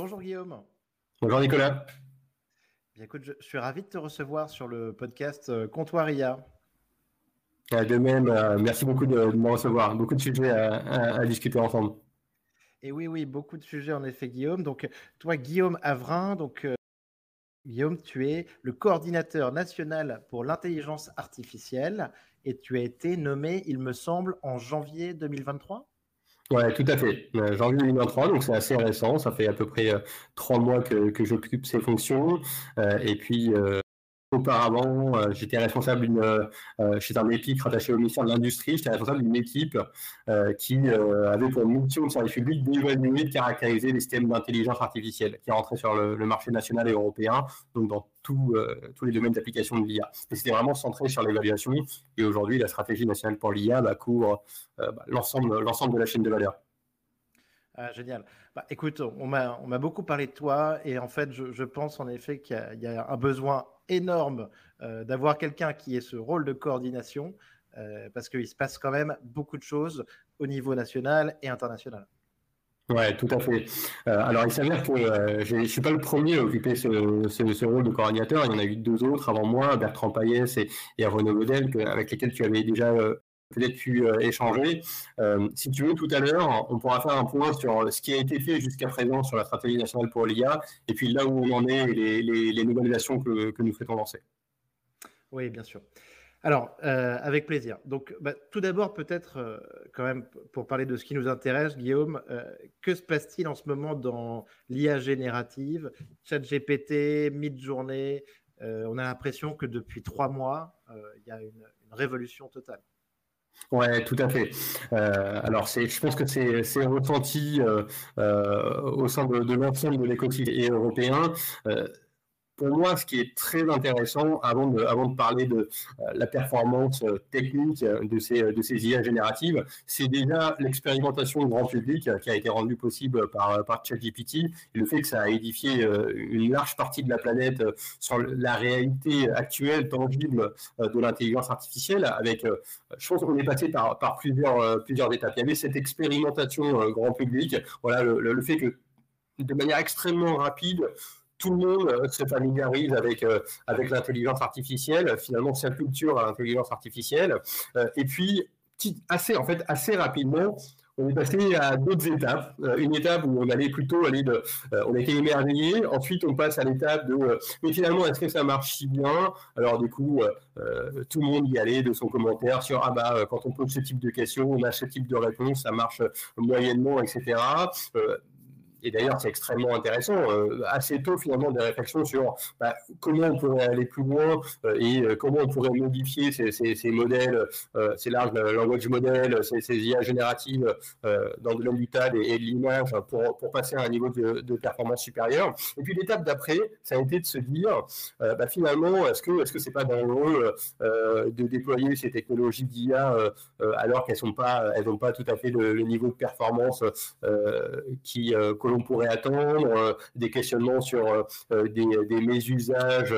Bonjour Guillaume. Bonjour Nicolas. Bien, écoute, je, suis ravi de te recevoir sur le podcast euh, Comptoir IA. De même, euh, merci beaucoup de, me recevoir. Beaucoup de sujets à, discuter ensemble. Et oui, oui, beaucoup de sujets en effet, Guillaume. Donc, toi, Guillaume Avrin, donc euh, Guillaume, tu es le coordinateur national pour l'intelligence artificielle et tu as été nommé, il me semble, en janvier 2023 Ouais, tout à fait. Euh, janvier 2023, donc c'est assez récent. Ça fait à peu près euh, trois mois que, que j'occupe ces fonctions. Euh, et puis, Auparavant, euh, j'étais responsable d'une, euh, euh, chez un EPIC rattaché au ministère de l'Industrie, j'étais responsable d'une équipe qui avait pour mission de service public d'évaluer, de caractériser les systèmes d'intelligence artificielle qui rentraient sur le, marché national et européen, donc dans tous les domaines d'application de l'IA. Et c'était vraiment centré sur l'évaluation. Et aujourd'hui, la stratégie nationale pour l'IA bah, couvre bah, l'ensemble de la chaîne de valeur. Ah, génial. Bah, écoute, on m'a beaucoup parlé de toi et en fait, je, pense en effet qu'il y, a un besoin énorme euh, d'avoir quelqu'un qui ait ce rôle de coordination, euh, parce qu'il se passe quand même beaucoup de choses au niveau national et international. Ouais, tout à fait. Euh, alors, il s'avère que je ne suis pas le premier à occuper ce, rôle de coordinateur. Il y en a eu deux autres avant moi, Bertrand Payès et, et Renaud avec lesquels tu avais déjà peut-être pu euh, échanger. Euh, si tu veux, tout à l'heure, on pourra faire un point sur ce qui a été fait jusqu'à présent sur la stratégie nationale pour l'IA, et puis là où on en est et les, nouvelles actions que, nous souhaitons lancer. Oui, bien sûr. Alors, euh, avec plaisir. Donc, bah, tout d'abord, peut-être quand même pour parler de ce qui nous intéresse, Guillaume, que se passe-t-il en ce moment dans l'IA générative, ChatGPT, Midjourney On a l'impression que depuis trois mois, il y a une révolution totale. Ouais, tout à fait. Euh, alors, c'est, je pense que c'est, c'est ressenti euh, euh, au sein de, l'ensemble de l'écosystème européen pour moi, ce qui est très intéressant, avant de, parler de euh, la performance euh, technique euh, de ces, IA génératives, c'est déjà l'expérimentation grand public qui a été rendue possible par, ChatGPT et le fait que ça a édifié une large partie de la planète sur la réalité actuelle, tangible de l'intelligence artificielle. Avec, je pense qu'on est passé par, plusieurs, étapes. Il y avait cette expérimentation grand public, voilà, le fait que de manière extrêmement rapide, tout le monde euh, se familiarise avec, euh, avec l'intelligence artificielle, finalement culture à l'intelligence artificielle. Euh, et puis, assez, en fait, assez rapidement, on est passé à d'autres étapes. une étape où on allait plutôt aller de, on était émerveillé. Ensuite, on passe à l'étape de, mais finalement, est-ce que ça marche si bien? Alors du coup, tout le monde y allait de son commentaire sur ah bah quand on pose ce type de questions, on a ce type de réponse, ça marche moyennement, etc et d'ailleurs, c'est extrêmement intéressant, euh, assez tôt finalement des réflexions sur bah, comment on pourrait aller plus loin euh, et euh, comment on pourrait modifier ces, modèles, ces larges language models, ces, ces IA génératives dans de du TAD et, de l'image pour, passer à un niveau de, performance supérieur. Et puis l'étape d'après, ça a été de se dire, bah, finalement, est-ce que est-ce que c'est pas dangereux de déployer ces technologies d'IA alors qu'elles sont pas n'ont pas tout à fait le, le niveau de performance qui l'on pourrait attendre, euh, des questionnements sur euh, euh, des, des mésusages,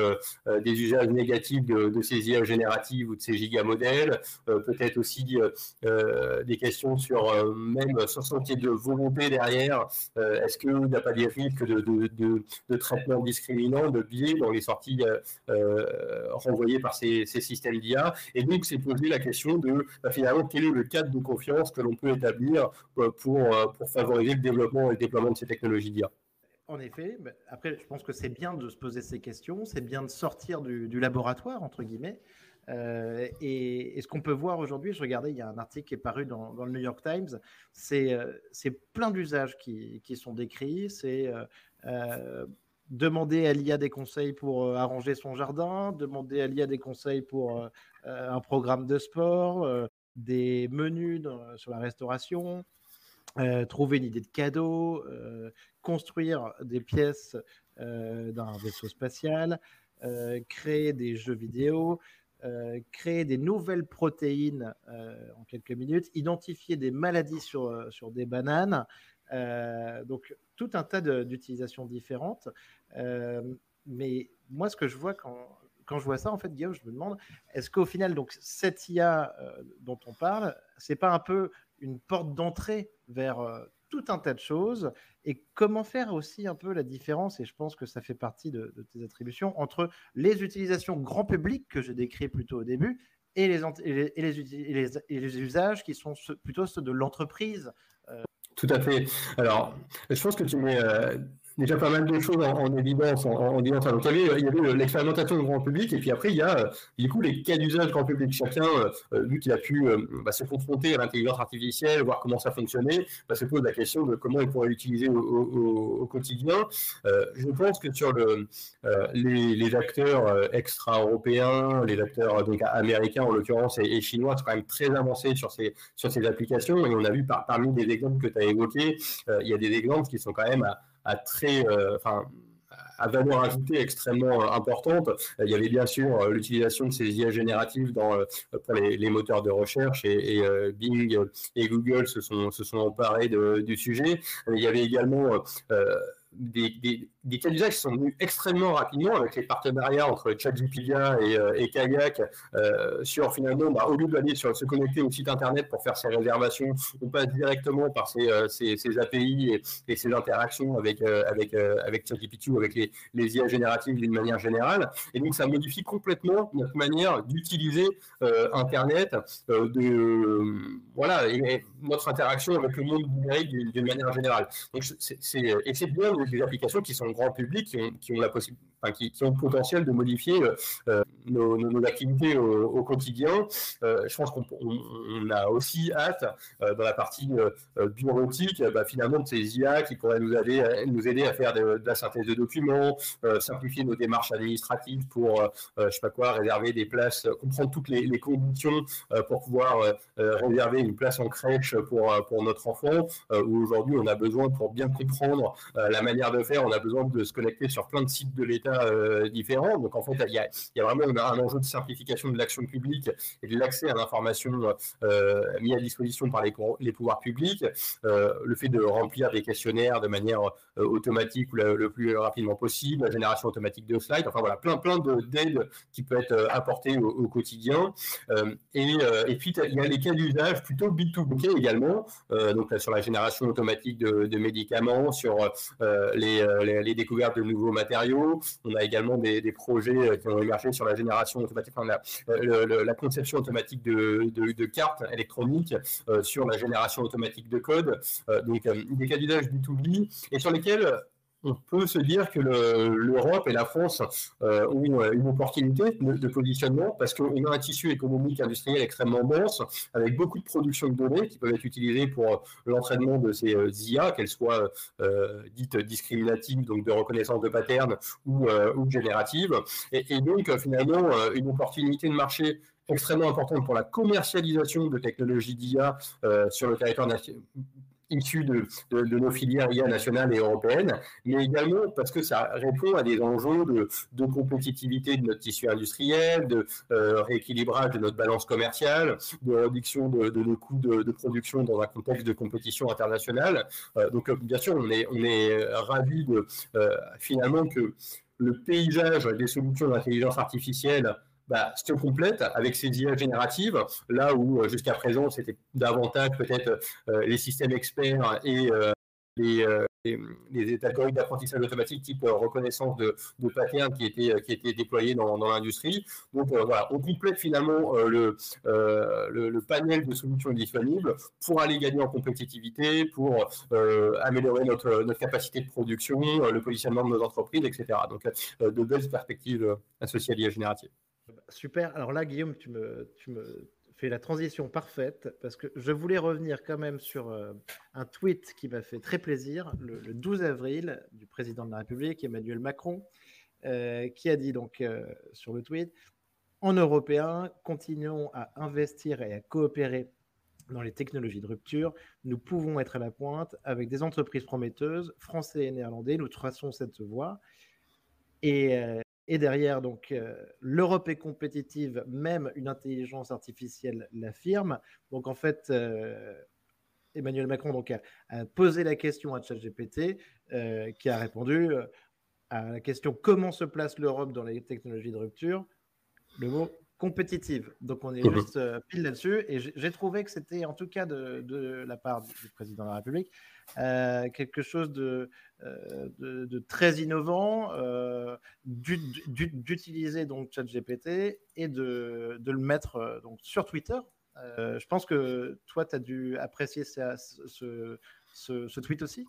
des usages négatifs de, ces IA génératives ou de ces gigamodèles, peut-être aussi des questions sur même sur son de volonté derrière. Est-ce qu'il n'y a pas des risques de, de, de, traitement discriminant, de biais dans les sorties renvoyées par ces, systèmes d'IA Et donc, c'est poser la question de bah, finalement quel est le cadre de confiance que l'on peut établir pour, pour favoriser le développement et le déploiement de technologies d'IA. En effet, après, je pense que c'est bien de se poser ces questions, c'est bien de sortir du, laboratoire, entre guillemets. Euh, et, ce qu'on peut voir aujourd'hui, je regardais, il y a un article qui est paru dans, le New York Times, c'est euh, plein d'usages qui, qui, sont décrits, c'est euh, demander à l'IA des conseils pour arranger son jardin, demander à l'IA des conseils pour un programme de sport, des menus sur la restauration, euh, trouver une idée de cadeau, euh, construire des pièces euh, d'un vaisseau spatial, créer des jeux vidéo, créer des nouvelles protéines en quelques minutes, identifier des maladies sur, sur des bananes. donc, tout un tas d'utilisations différentes. mais moi, ce que je vois quand, quand je vois ça, en fait, Guillaume, je me demande, est-ce qu'au final, donc, cette IA dont on parle, c'est pas un peu une porte d'entrée vers euh, tout un tas de choses. Et comment faire aussi un peu la différence, et je pense que ça fait partie de, tes attributions, entre les utilisations grand public que j'ai décrit plutôt au début et les, et les, et les, usages qui sont plutôt ceux de l'entreprise. Euh. Tout à fait. Alors, je pense que tu mets euh, déjà pas mal de choses en, évidence, en, en ça. Donc, il y avait, avait l'expérimentation du grand public, et puis après, il y a euh, du coup les cas d'usage grand public. Chacun, euh, euh, vu qu'il a pu bah, se confronter à l'intelligence artificielle, voir comment ça fonctionnait, bah, se pose la question de comment il pourrait l'utiliser au, quotidien. je pense que sur le, les, acteurs extra-européens, les acteurs donc, américains en l'occurrence et, chinois, sont quand même très avancés sur ces, sur ces applications. Et on a vu par, parmi les exemples que tu as évoqués, il y a des exemples qui sont quand même à à très, euh, enfin, à valeur ajoutée extrêmement euh, importante. Il y avait bien sûr euh, l'utilisation de ces IA génératives dans, pour les, moteurs de recherche et, Bing et Google se sont, se sont emparés du sujet. Il y avait également des, des, cas d'usage sont venus extrêmement rapidement avec les partenariats entre et, euh, et Kayak euh, sur finalement, bah, au lieu d'aller se connecter au site internet pour faire ses réservations, on passe directement par ces, euh, API et, et, ces interactions avec, avec, ChatGPT ou avec les, les IA génératives d'une manière générale. Et donc ça modifie complètement notre manière d'utiliser Internet, voilà, et, notre interaction avec le monde numérique d'une manière générale. Donc c'est, et c'est bien des applications qui sont grand public, qui ont, qui ont la possibilité qui, ont le potentiel de modifier euh, euh, nos, activités au, quotidien. Euh, je pense qu'on a aussi hâte, dans la partie bureautique, bah, finalement, de ces IA qui pourraient nous aider, à faire de, la synthèse de documents, simplifier nos démarches administratives pour, je sais pas quoi, réserver des places, comprendre toutes les, conditions pour pouvoir réserver une place en crèche pour, pour notre enfant, où aujourd'hui on a besoin, pour bien comprendre la manière de faire, on a besoin de se connecter sur plein de sites de l'État euh, différents. Donc en fait, il y a, vraiment un enjeu de simplification de l'action publique et de l'accès à l'information euh, mis à disposition par les, pouvoirs publics. Euh, le fait de remplir des questionnaires de manière automatique ou le, plus rapidement possible, la génération automatique de slides, enfin voilà, plein, plein d'aides qui peuvent être apportées au, quotidien. et, et, puis, il y a les cas d'usage plutôt B2B également, donc sur la génération automatique de, médicaments, sur les, les, découvertes de nouveaux matériaux. On a également des, projets euh, qui ont émergé sur la génération automatique, la, la, conception automatique de, cartes électroniques, euh, sur la génération automatique de code, euh, donc des cas d'usage B2B, et sur on peut se dire que l'Europe et la France euh, ont euh, une opportunité de, positionnement parce qu'on a un tissu économique industriel extrêmement dense avec beaucoup de production de données qui peuvent être utilisées pour l'entraînement de ces euh, IA, qu'elles soient dites discriminatives, donc de reconnaissance de patterns ou, génératives. Et donc finalement une opportunité de marché extrêmement importante pour la commercialisation de technologies d'IA sur le territoire national issus de, nos filières nationales et européennes, mais également parce que ça répond à des enjeux de, de compétitivité de notre tissu industriel, de euh, rééquilibrage de notre balance commerciale, de réduction de, nos coûts de, production dans un contexte de compétition internationale. Euh, donc, euh, bien sûr, on est, on est ravis de finalement que le paysage des solutions d'intelligence artificielle bah, se complète avec ces IA génératives, là où euh, jusqu'à présent c'était davantage peut-être euh, les systèmes experts et euh, les, algorithmes d'apprentissage automatique type reconnaissance de, de patterns qui étaient, qui déployés dans, l'industrie. Donc voilà, on complète finalement le, le, panel de solutions disponibles pour aller gagner en compétitivité, pour améliorer notre, notre capacité de production, le positionnement de nos entreprises, etc. Donc de belles perspectives associées à l'IA générative. Super. Alors là, Guillaume, tu me, tu me fais la transition parfaite parce que je voulais revenir quand même sur euh, un tweet qui m'a fait très plaisir le, 12 avril du président de la République, Emmanuel Macron, euh, qui a dit donc euh, sur le tweet En Européens, continuons à investir et à coopérer dans les technologies de rupture. Nous pouvons être à la pointe avec des entreprises prometteuses, français et néerlandais. Nous traçons cette voie. Et, et derrière, donc, euh, l'Europe est compétitive, même une intelligence artificielle l'affirme. Donc, en fait, euh, Emmanuel Macron donc, a, posé la question à ChatGPT, euh, qui a répondu à la question comment se place l'Europe dans les technologies de rupture? Le mot compétitive. Donc on est mhm. juste pile là-dessus. Et j'ai trouvé que c'était, en tout cas de, la part du, président de la République, quelque chose de, de, très innovant, d'utiliser donc ChatGPT et de, le mettre donc sur Twitter. je pense que toi, tu as dû apprécier ce, ce tweet aussi?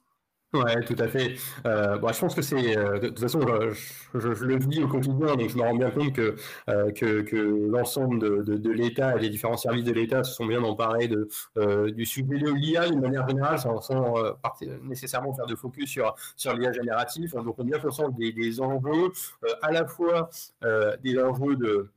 Ouais, tout à fait. Euh, bon, je pense que c'est, euh, de, toute façon, je, je, le dis au quotidien, donc je me rends bien compte que, euh, que, l'ensemble de, de, l'État et les différents services de l'État se sont bien emparés de, euh, du sujet de l'IA d'une manière générale, sans, sans euh, nécessairement faire de focus sur, sur l'IA génératif. Donc, on est bien conscient des, des enjeux, à la fois des enjeux de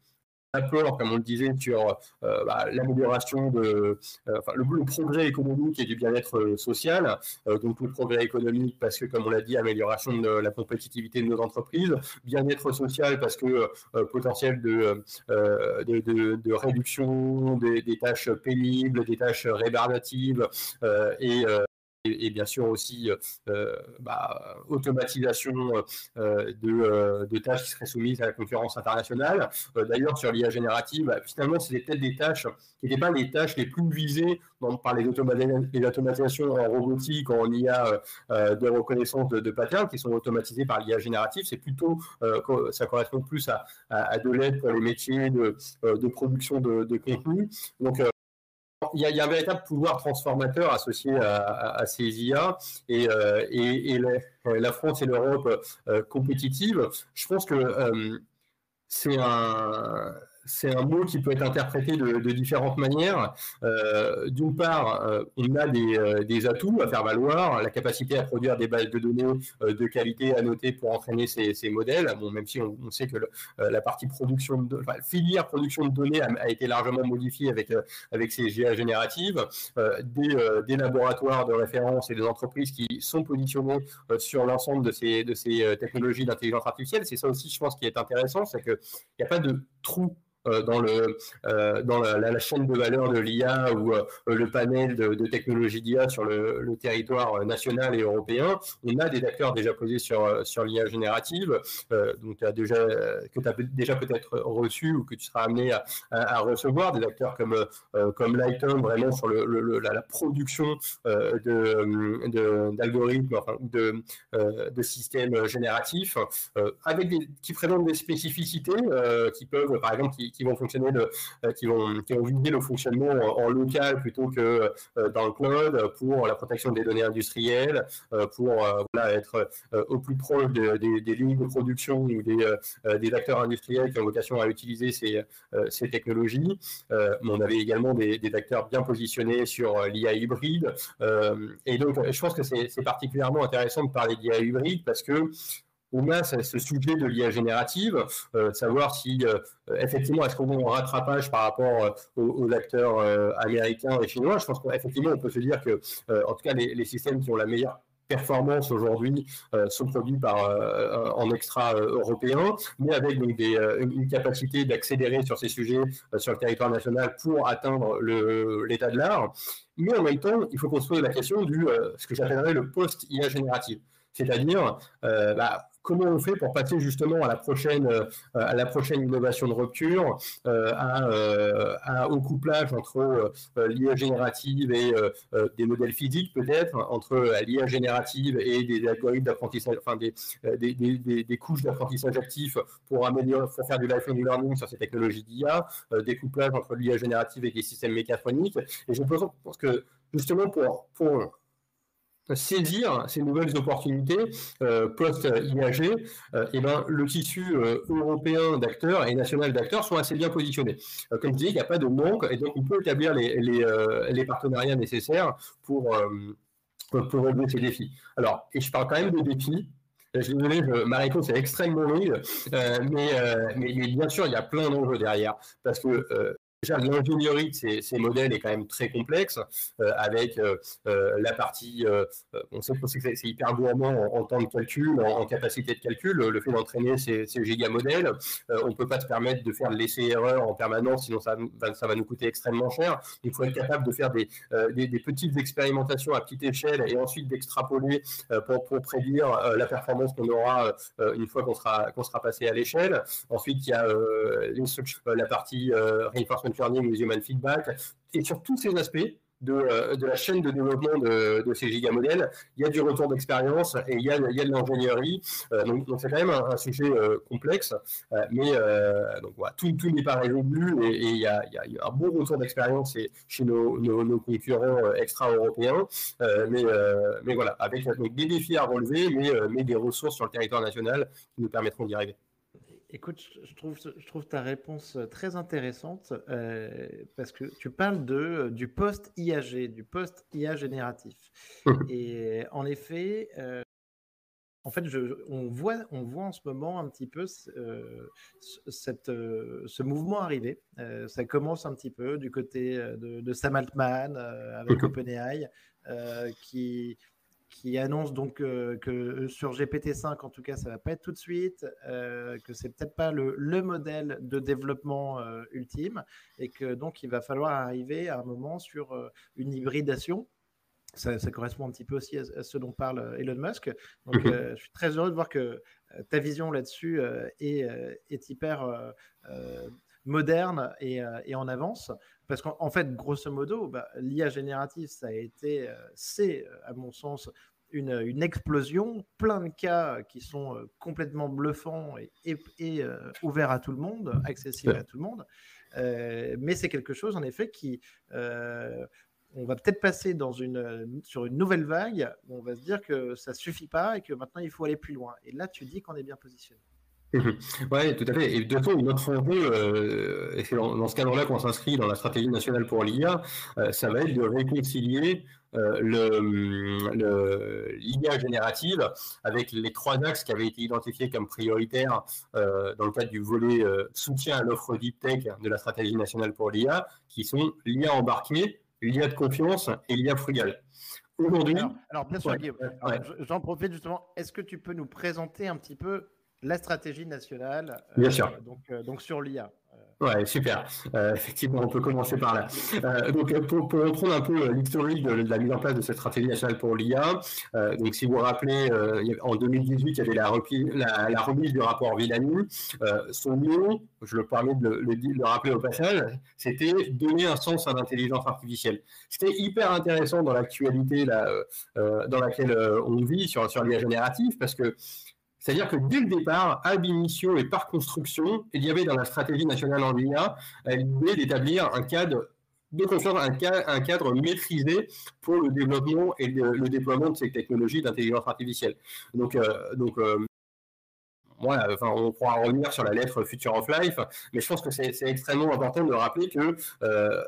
apport, comme on le disait, sur euh, bah, l'amélioration de euh, le, progrès économique et du bien-être euh, social. donc le progrès économique parce que, comme on l'a dit, amélioration de la compétitivité de nos entreprises, bien-être social parce que potentiel de, de, de, réduction des, des, tâches pénibles, des tâches rébarbatives et et, bien sûr aussi euh, euh, bah, automatisation euh, de, tâches qui seraient soumises à la concurrence internationale. D'ailleurs, sur l'IA générative, bah, finalement, c'était peut-être des tâches qui n'étaient pas les tâches les plus visées par les, automatisations en robotique, en IA de reconnaissance de, patterns qui sont automatisées par l'IA générative. C'est plutôt, ça correspond plus à, de l'aide pour les métiers de, production de, de contenu. Donc, il y, a, un véritable pouvoir transformateur associé à, ces IA et, euh, la France et l'Europe euh, compétitives. Je pense que euh, c'est un c'est un mot qui peut être interprété de, différentes manières. Euh, d'une part, euh, on a euh, des, atouts à faire valoir, la capacité à produire des bases de données de qualité à noter pour entraîner ces, modèles. Bon, même si on, sait que la partie production, de, filière production de données a, été largement modifiée avec avec ces GA génératives, des, laboratoires de référence et des entreprises qui sont positionnés sur l'ensemble de ces de ces technologies d'intelligence artificielle. C'est ça aussi, je pense, qui est intéressant, c'est qu'il n'y a pas de trou euh, dans, le, euh, dans la, chaîne de valeur de l'IA ou euh, le panel de, de technologies d'IA sur le, territoire national et européen, on a des acteurs déjà posés sur, sur l'IA générative, donc as déjà, que tu as déjà peut-être reçu ou que tu seras amené à, recevoir, des acteurs comme, comme Lighton, vraiment sur le, la, production d'algorithmes, de, enfin, de, de systèmes génératifs, avec qui présentent des spécificités qui peuvent, par exemple, qui vont fonctionner, euh, qui vont, qui vont viser le fonctionnement en, local plutôt que euh, dans le cloud pour la protection des données industrielles, euh, pour être au plus proche des, lignes de production ou des, des, acteurs industriels qui ont vocation à utiliser ces, ces technologies. on avait également des, acteurs bien positionnés sur l'IA hybride. et donc, je pense que c'est particulièrement intéressant de parler d'IA hybride parce que on a ce sujet de l'IA générative, euh, savoir si euh, effectivement est-ce qu'on est en rattrapage par rapport euh, aux, acteurs américains et chinois? Je pense qu'effectivement on peut se dire que en tout cas les, systèmes qui ont la meilleure performance aujourd'hui sont produits par en extra européen, mais avec une capacité d'accélérer sur ces sujets sur le territoire national pour atteindre l'état de l'art. Mais en même temps, il faut qu'on se pose la question du ce que j'appellerais le post-IA générative, c'est-à-dire bah, comment on fait pour passer justement à la prochaine, euh, à la prochaine innovation de rupture, euh, à, au couplage entre euh, l'IA générative et des modèles physiques peut-être, entre l'IA générative et des algorithmes d'apprentissage, enfin des, des, couches d'apprentissage actif pour améliorer, pour faire du lifelong learning sur ces technologies d'IA, des couplages entre l'IA générative et des systèmes mécatroniques. Et je pense que justement pour saisir ces nouvelles opportunités euh, post-IAG, euh, et ben, le tissu euh, européen d'acteurs et national d'acteurs sont assez bien positionnés. comme je disais, il n'y a pas de manque, et donc on peut établir les, partenariats nécessaires pour, relever ces défis. Alors, et je parle quand même de défis, je suis désolé, ma réponse est extrêmement longue, mais, mais, bien sûr, il y a plein d'enjeux derrière. Parce que l'ingénierie de ces, modèles est quand même très complexe, euh, avec euh, euh, la partie, on sait que c'est hyper gourmand en, temps de calcul, en, capacité de calcul, le fait d'entraîner ces, ces gigamodèles, on ne peut pas se permettre de faire l'essai-erreur en permanence, sinon ça va, nous coûter extrêmement cher. Il faut être capable de faire des, petites expérimentations à petite échelle et ensuite d'extrapoler pour, prédire la performance qu'on aura une fois qu'on sera passé à l'échelle. Ensuite, il y a la partie reinforcement learning, human feedback, et sur tous ces aspects, de, euh, de, la chaîne de développement de, ces gigamodèles. Il y a du retour d'expérience et il y a, il y a de l'ingénierie. Euh, donc, c'est quand même un, sujet euh, complexe, mais donc, voilà, tout, tout n'est pas résolu et, et il, y a, il, y a, un bon retour d'expérience chez nos, nos, concurrents extra-européens. mais, mais voilà, avec des défis à relever, mais, mais des ressources sur le territoire national qui nous permettront d'y arriver. Écoute, je trouve, je trouve ta réponse euh, très intéressante euh, parce que tu parles de, euh, du post-IAG, du post-IA génératif. Et en effet, en fait, je, on, voit, on voit en ce moment un petit peu cette, ce mouvement arriver. ça commence un petit peu du côté de, de Sam Altman avec OpenAI qui qui annonce donc euh, que sur GPT-5, en tout cas, ça va pas être tout de suite, euh, que c'est peut-être pas le, le, modèle de développement euh, ultime, et que donc il va falloir arriver à un moment sur euh, une hybridation. Ça, ça, correspond un petit peu aussi à, ce dont parle Elon Musk. Donc, mhm. je suis très heureux de voir que ta vision là-dessus est, est, hyper moderne et, et, en avance. Parce qu'en fait, grosso modo, bah, l'IA générative, ça a été, euh, c'est, euh, à mon sens, une, une, explosion, plein de cas qui sont euh, complètement bluffants et, et, ouverts à tout le monde, accessibles à tout le monde. mais c'est quelque chose, en effet, qui, on va peut-être passer dans une, sur une nouvelle vague où on va se dire que ça suffit pas et que maintenant il faut aller plus loin. Et là, tu dis qu'on est bien positionné. Oui, tout à fait. Et de toute façon, notre enjeu, euh, et c'est dans, ce cadre-là qu'on s'inscrit dans la stratégie nationale pour l'IA, euh, ça va être de réconcilier euh, l'IA générative avec les trois axes qui avaient été identifiés comme prioritaires dans le cadre du volet soutien à l'offre deep tech de la stratégie nationale pour l'IA, qui sont l'IA embarquée, l'IA de confiance et l'IA frugale. Aujourd'hui. Alors, bien sûr, j'en profite justement. Est-ce que tu peux nous présenter un petit peu la stratégie nationale. Bien sûr. Euh, donc, euh, donc sur l'IA. Ouais, super. Euh, effectivement, on peut commencer par là. donc, pour, pour, reprendre un peu l'historique de, la mise en place de cette stratégie nationale pour l'IA, donc si vous vous rappelez, en 2018, il y avait la, la, remise du rapport Villani. son nom, je le permets de le, de le rappeler au passage, c'était donner un sens à l'intelligence artificielle. C'était hyper intéressant dans l'actualité dans laquelle on vit sur, sur l'IA générative, parce que c'est-à-dire que dès le départ, ab initio et par construction, il y avait dans la stratégie nationale en IA l'idée d'établir un cadre de confiance, un, cadre, maîtrisé pour le développement et le, déploiement de ces technologies d'intelligence artificielle. Donc, euh, donc euh, enfin, on pourra revenir sur la lettre Future of Life, mais je pense que c'est extrêmement important de rappeler que euh,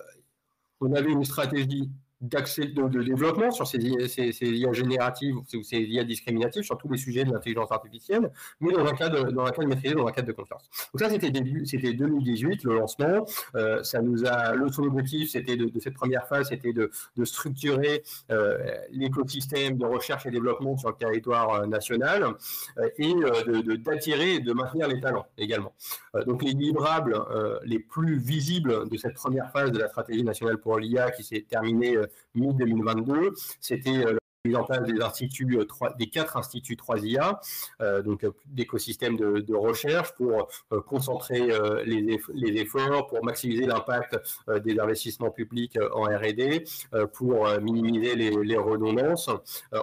on avait une stratégie d'accès de, développement sur ces, ces, ces, IA génératives ou ces IA discriminatives sur tous les sujets de l'intelligence artificielle, mais dans un cadre, dans un cadre maîtrisé, dans un cadre de confiance. Donc ça, c'était début, c'était 2018 le lancement. Euh, ça nous a, le son objectif, c'était de, de, cette première phase, c'était de, de structurer euh, l'écosystème de recherche et développement sur le territoire euh, national euh, et de, d'attirer et de maintenir les talents également. donc les livrables les plus visibles de cette première phase de la stratégie nationale pour l'IA qui s'est terminée mi-2022. C'était euh, mise en place des instituts, euh, des quatre instituts 3IA, euh, donc d'écosystèmes de, recherche pour concentrer les, efforts, pour maximiser l'impact des investissements publics en R&D, pour minimiser les, redondances.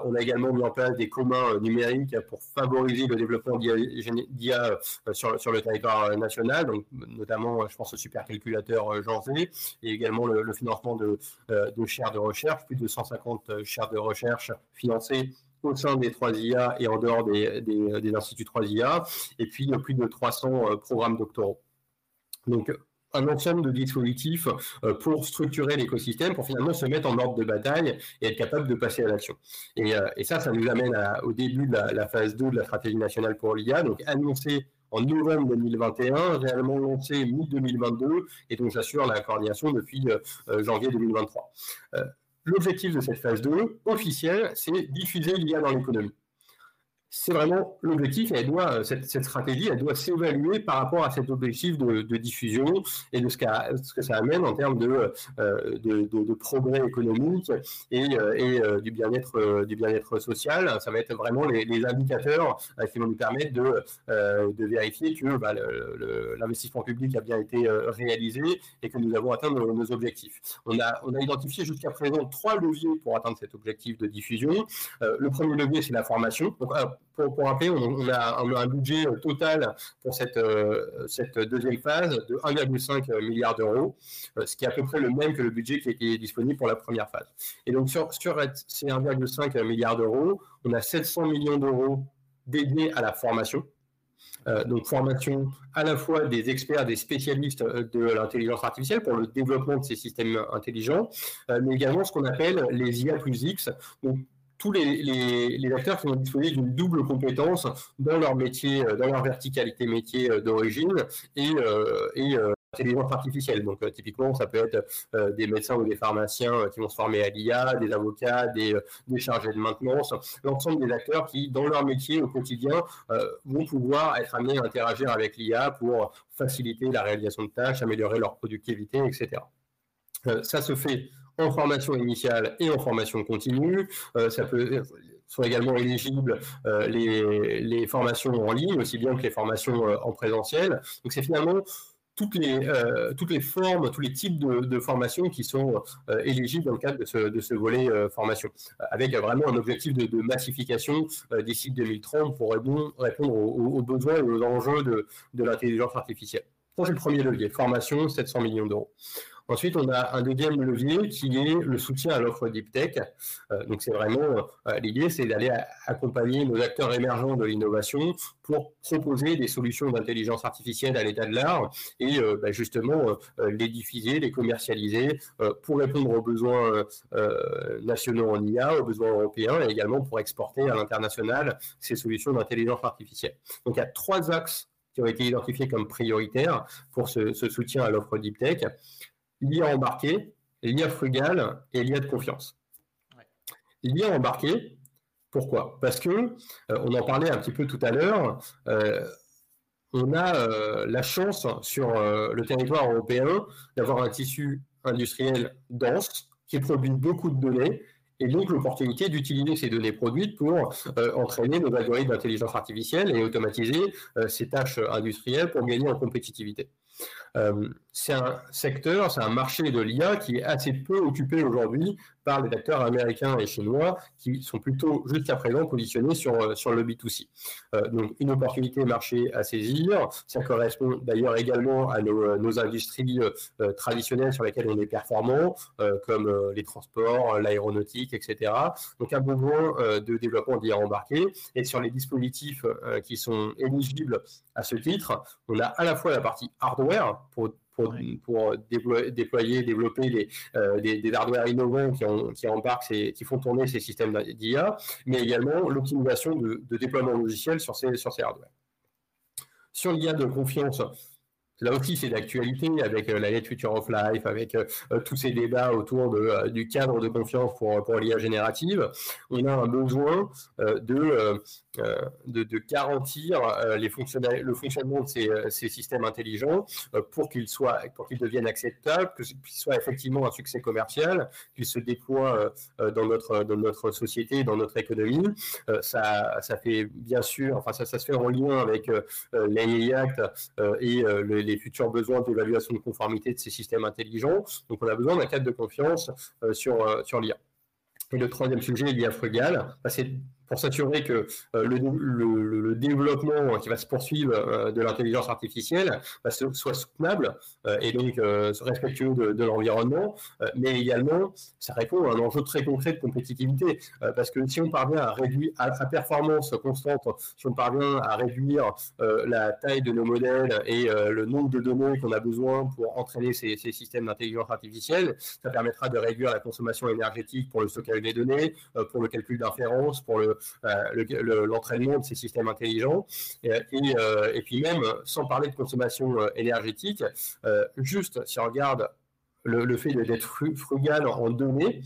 on a également mis en place des communs numériques pour favoriser le développement d'IA sur, sur, le territoire national, donc notamment, je pense au supercalculateur Jean et également le, le financement de, de chaires de recherche, plus de 150 chaires de recherche financés au sein des 3 IA et en dehors des, des, instituts 3 IA, et puis plus de 300 euh, programmes doctoraux. Donc, un ensemble de dispositifs euh, pour structurer l'écosystème, pour finalement se mettre en ordre de bataille et être capable de passer à l'action. Et, euh, ça, ça nous amène au début de la, phase 2 de la stratégie nationale pour l'IA, donc annoncer en novembre 2021, réellement lancé mi-2022, et dont j'assure la coordination depuis janvier 2023. L'objectif de cette phase 2 officielle, c'est diffuser l'IA dans l'économie c'est vraiment l'objectif elle doit, euh, cette, stratégie, elle doit s'évaluer par rapport à cet objectif de, diffusion et de ce, que ça amène en termes de, euh, de, progrès économique et, euh, et du bien-être du bien-être social. Ça va être vraiment les, indicateurs qui vont nous permettre de, vérifier que bah, l'investissement public a bien été réalisé et que nous avons atteint nos, objectifs. On a, on a identifié jusqu'à présent trois leviers pour atteindre cet objectif de diffusion. le premier levier, c'est la formation. Pour, rappeler, on, a, un budget euh, total pour cette, euh, cette deuxième phase de 1,5 milliard d'euros, euh, ce qui est à peu près le même que le budget qui était disponible pour la première phase. Et donc sur, ces 1,5 milliard d'euros, on a 700 millions d'euros dédiés à la formation. donc formation à la fois des experts, des spécialistes de l'intelligence artificielle pour le développement de ces systèmes intelligents, mais également ce qu'on appelle les IA plus X, tous les, acteurs qui vont disposer d'une double compétence dans leur métier, euh, dans leur verticalité métier euh, d'origine et, euh, et intelligence artificielle. Donc, typiquement, ça peut être des médecins ou des pharmaciens qui vont se former à l'IA, des avocats, des, chargés de maintenance, l'ensemble des acteurs qui, dans leur métier au quotidien, vont pouvoir être amenés à interagir avec l'IA pour faciliter la réalisation de tâches, améliorer leur productivité, etc. ça se fait en formation initiale et en formation continue. Euh, ça peut sont également éligibles euh, les, formations en ligne, aussi bien que les formations euh, en présentiel. Donc c'est finalement toutes les, toutes les formes, tous les types de, formations qui sont éligibles dans le cadre de ce, de ce volet formation, avec vraiment un objectif de, massification d'ici 2030 pour répondre, aux, besoins et aux enjeux de, de l'intelligence artificielle. c'est le premier levier, formation, 700 millions d'euros. Ensuite, on a un deuxième levier qui est le soutien à l'offre deep tech. Euh, donc, c'est vraiment euh, l'idée, c'est d'aller accompagner nos acteurs émergents de l'innovation pour proposer des solutions d'intelligence artificielle à l'état de l'art et euh, bah, justement les diffuser, les commercialiser pour répondre aux besoins nationaux en IA, aux besoins européens et également pour exporter à l'international ces solutions d'intelligence artificielle. Donc, il y a trois axes qui ont été identifiés comme prioritaires pour ce, ce soutien à l'offre deep tech l'IA embarqué, l'IA frugal et l'IA de confiance. L'IA embarqué, pourquoi? Parce que, euh, on en parlait un petit peu tout à l'heure, euh, on a euh, la chance sur le territoire européen d'avoir un tissu industriel dense qui produit beaucoup de données et donc l'opportunité d'utiliser ces données produites pour entraîner nos algorithmes d'intelligence artificielle et automatiser ces tâches industrielles pour gagner en compétitivité. Euh, c'est un secteur, c'est un marché de l'IA qui est assez peu occupé aujourd'hui par les acteurs américains et chinois qui sont plutôt jusqu'à présent positionnés sur, euh, sur le B2C. Euh, donc une opportunité marché à saisir, ça correspond d'ailleurs également à nos, industries traditionnelles sur lesquelles on est performant, comme les transports, l'aéronautique, etc. Donc un besoin de développement d'IA embarqué. Et sur les dispositifs qui sont éligibles à ce titre, on a à la fois la partie hardware pour, pour, pour déployer, développer les, euh, des, hardware innovants qui, qui embarquent, qui font tourner ces systèmes d'IA, mais également l'optimisation de, de, déploiement logiciel sur ces, sur ces hardware. Sur l'IA de confiance, Là aussi, c'est d'actualité avec euh, la Lettre Future of Life, avec euh, tous ces débats autour de, du cadre de confiance pour, pour l'IA générative. On a un besoin de, euh, de, garantir euh, les le fonctionnement de ces, euh, systèmes intelligents pour qu'ils soient, pour qu'ils deviennent acceptables, qu'ils soient effectivement un succès commercial, qu'ils se déploient dans notre dans notre société, dans notre économie. ça, ça fait bien sûr, enfin ça, ça se fait en lien avec l'AI Act et les futurs besoins d'évaluation de conformité de ces systèmes intelligents. Donc on a besoin d'un cadre de confiance sur sur l'IA. Et le troisième sujet, l'IA frugale, bah, c'est pour s'assurer que euh, le, développement qui va se poursuivre euh, de l'intelligence artificielle bah, soit soutenable euh, et donc respectueux de, l'environnement, mais également ça répond à un enjeu très concret de compétitivité, parce que si on parvient à réduire à, performance constante, si on parvient à réduire la taille de nos modèles et le nombre de données qu'on a besoin pour entraîner ces, ces systèmes d'intelligence artificielle, ça permettra de réduire la consommation énergétique pour le stockage des données, pour le calcul d'inférence, pour le l'entraînement de ces systèmes intelligents. Et, et, puis même, sans parler de consommation énergétique, juste si on regarde le, fait d'être frugal en données,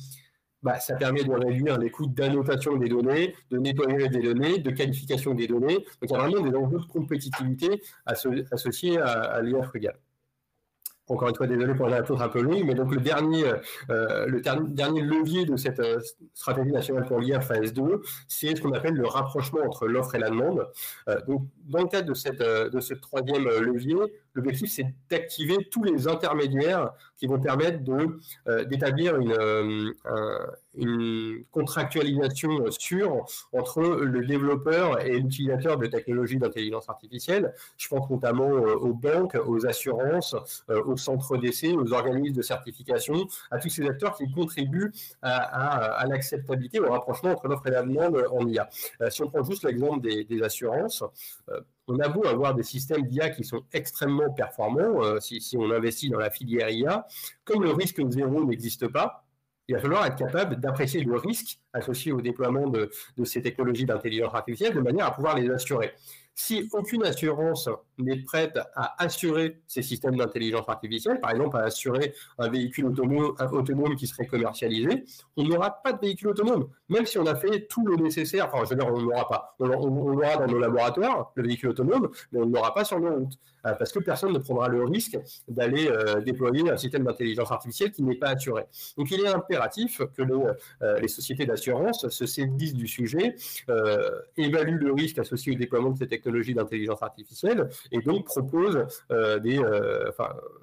bah, ça permet de réduire les coûts d'annotation des données, de nettoyage des données, de qualification des données. Donc il y a vraiment des enjeux de compétitivité associés à, à l'IA frugale encore une fois, désolé pour la réponse un peu longue, mais donc le dernier, euh, le dernier levier de cette euh, stratégie nationale pour l'IA phase 2, c'est ce qu'on appelle le rapprochement entre l'offre et la demande. Euh, dans le cadre de, cette, de ce troisième levier, l'objectif, c'est d'activer tous les intermédiaires qui vont permettre d'établir une, une contractualisation sûre entre le développeur et l'utilisateur de technologies d'intelligence artificielle. Je pense notamment aux banques, aux assurances, aux centres d'essai, aux organismes de certification, à tous ces acteurs qui contribuent à, l'acceptabilité, au rapprochement entre l'offre et la demande en IA. Euh, si on prend juste l'exemple des, assurances, euh, on a beau avoir des systèmes d'IA qui sont extrêmement performants, euh, si, on investit dans la filière IA, comme le risque zéro n'existe pas, il va falloir être capable d'apprécier le risque associé au déploiement de ces technologies d'intelligence artificielle de manière à pouvoir les assurer. Si aucune assurance n'est prête à assurer ces systèmes d'intelligence artificielle, par exemple à assurer un véhicule autonome, qui serait commercialisé, on n'aura pas de véhicule autonome. Même si on a fait tout le nécessaire, enfin je veux dire, on n'aura pas. On, l'aura dans nos laboratoires, le véhicule autonome, mais on ne l'aura pas sur nos routes. Euh, parce que personne ne prendra le risque d'aller euh, déployer un système d'intelligence artificielle qui n'est pas assuré. Donc il est impératif que euh, les sociétés d'assurance se saisissent du sujet, évaluent le risque associé au déploiement de ces technologies d'intelligence artificielle et donc proposent des,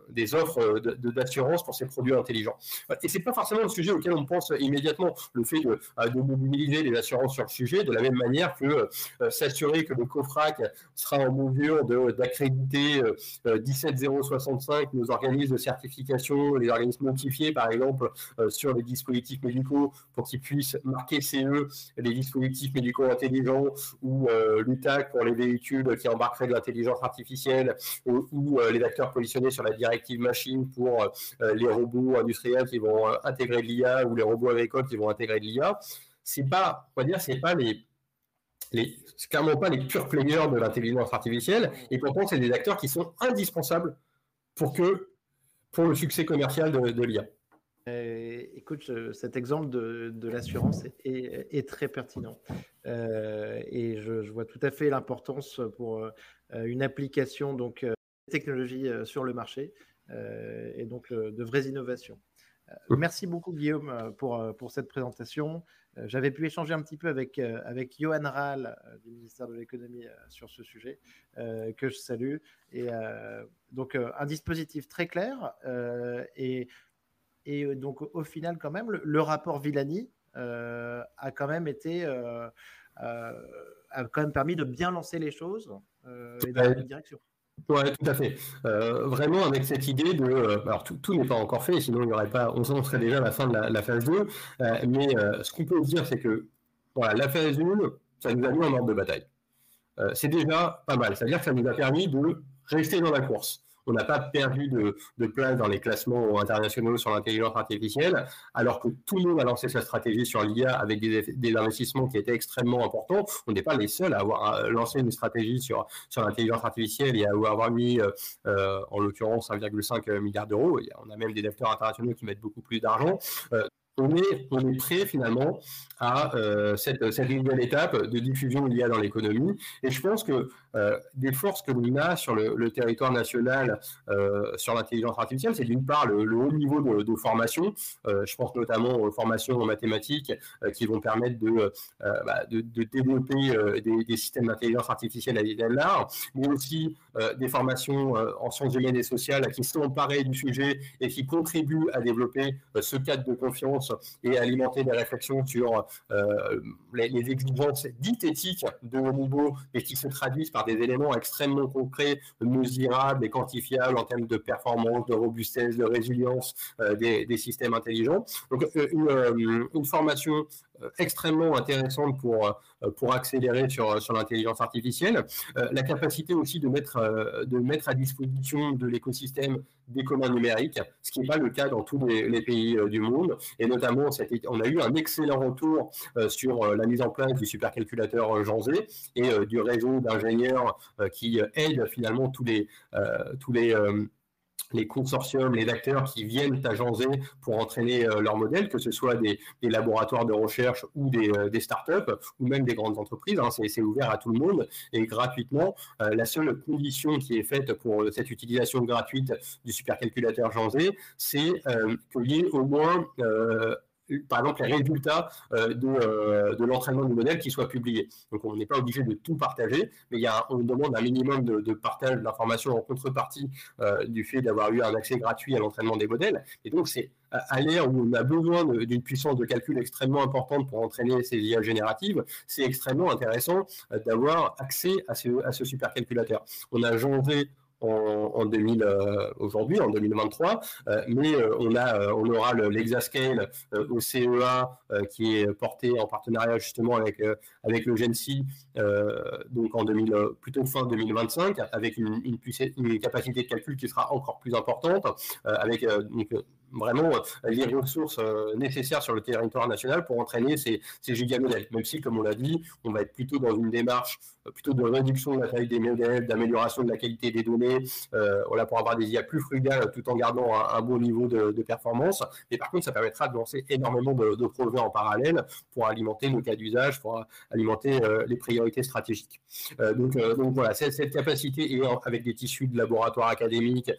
des offres d'assurance pour ces produits intelligents. Et c'est pas forcément le sujet auquel on pense immédiatement, le fait de, de mobiliser les assurances sur le sujet, de la même manière que s'assurer que le COFRAC sera en mesure d'accréditer 17065, euh, nos organismes de certification, les organismes notifiés par exemple euh, sur les dispositifs médicaux pour qu'ils puissent marquer CE les dispositifs médicaux intelligents ou euh, l'UTAC pour les qui embarqueraient de l'intelligence artificielle ou, les acteurs positionnés sur la directive machine pour les robots industriels qui vont intégrer de l'IA ou les robots agricoles qui vont intégrer de l'IA. C'est pas, on va dire, c'est pas les les, clairement pas les pure players de l'intelligence artificielle, et pourtant, c'est des acteurs qui sont indispensables pour, que, pour le succès commercial de, l'IA. Euh, écoute, cet exemple de, l'assurance est, très pertinent. Euh, et je, vois tout à fait l'importance pour euh, une application donc technologie sur le marché et donc de vraies innovations. Merci beaucoup Guillaume pour, cette présentation. Euh, j'avais pu échanger un petit peu avec, euh, Johan Rahl euh, du ministère de l'économie sur ce sujet, que je salue. Et donc, un dispositif très clair. et, et donc, au final, quand même, le, rapport Villani a quand même été. a quand même permis de bien lancer les choses et dans la direction. Oui, tout à fait. Euh, vraiment avec cette idée de... Euh, alors tout, n'est pas encore fait, sinon il aurait pas, on serait déjà à la fin de la, phase 2. Euh, mais ce qu'on peut dire, c'est que voilà, la phase 1, ça nous a mis en ordre de bataille. c'est déjà pas mal. C'est-à-dire que ça nous a permis de rester dans la course on n'a pas perdu de, place dans les classements internationaux sur l'intelligence artificielle, alors que tout le monde a lancé sa stratégie sur l'IA avec des, investissements qui étaient extrêmement importants. On n'est pas les seuls à avoir euh, lancé une stratégie sur, l'intelligence artificielle et à avoir mis, euh, euh, en l'occurrence, 1,5 milliard d'euros. On a même des acteurs internationaux qui mettent beaucoup plus d'argent. on est, on est prêt finalement à cette, cette nouvelle étape de diffusion de l'IA dans l'économie. Et je pense que euh, des forces que l'on a sur le, territoire national euh, sur l'intelligence artificielle, c'est d'une part le, haut niveau de, formation. Euh, je pense notamment aux formations en mathématiques qui vont permettre de, bah, développer des, systèmes d'intelligence artificielle à l'échelle large, mais aussi des formations en sciences humaines et sociales qui sont emparées du sujet et qui contribuent à développer ce cadre de confiance et alimenter des réflexions sur les, exigences dites de haut niveau et qui se traduisent par des éléments extrêmement concrets, mesurables et quantifiables en termes de performance, de robustesse, de résilience des, des, systèmes intelligents. Donc une, une formation euh, extrêmement intéressante pour, euh, pour accélérer sur, sur l'intelligence artificielle. Euh, la capacité aussi de mettre, de mettre à disposition de l'écosystème des communs numériques, ce qui n'est pas le cas dans tous les, pays du monde. Et notamment, on a eu un excellent retour sur la mise en place du supercalculateur Jean Z et du réseau d'ingénieurs qui aident finalement tous les, tous les les consortiums, les acteurs qui viennent agencer pour entraîner euh, leur modèle, que ce soit des, laboratoires de recherche ou des, euh, startups ou même des grandes entreprises. Hein, c'est ouvert à tout le monde et gratuitement. Euh, la seule condition qui est faite pour cette utilisation gratuite du supercalculateur Jean c'est qu'il y ait au moins par exemple les résultats euh, euh, de, l'entraînement du modèle qui soient publiés. Donc on n'est pas obligé de tout partager, mais il y a, on demande un minimum de, partage d'informations en contrepartie euh, du fait d'avoir eu un accès gratuit à l'entraînement des modèles. Et donc c'est à l'ère où on a besoin d'une puissance de calcul extrêmement importante pour entraîner ces IA génératives, c'est extrêmement intéressant d'avoir accès à ce, à ce supercalculateur. On a changé en, 2000 euh, aujourd'hui, en 2023, euh, mais euh, on a, on aura l'Exascale au CEA qui est porté en partenariat justement avec avec le GENSI, donc en 2000, plutôt fin 2025, avec une, capacité de calcul qui sera encore plus importante, avec vraiment les ressources nécessaires sur le territoire national pour entraîner ces, ces gigamodèles. Même si, comme on l'a dit, on va être plutôt dans une démarche plutôt de réduction de la taille des modèles, d'amélioration de la qualité des données, euh, voilà, pour avoir des IA plus frugales tout en gardant un, bon niveau de, performance. Mais par contre, ça permettra de lancer énormément de, projets en parallèle pour alimenter nos cas d'usage, pour alimenter euh, les priorités stratégiques. Euh, donc, voilà, cette, cette capacité, avec des tissus de laboratoires académiques,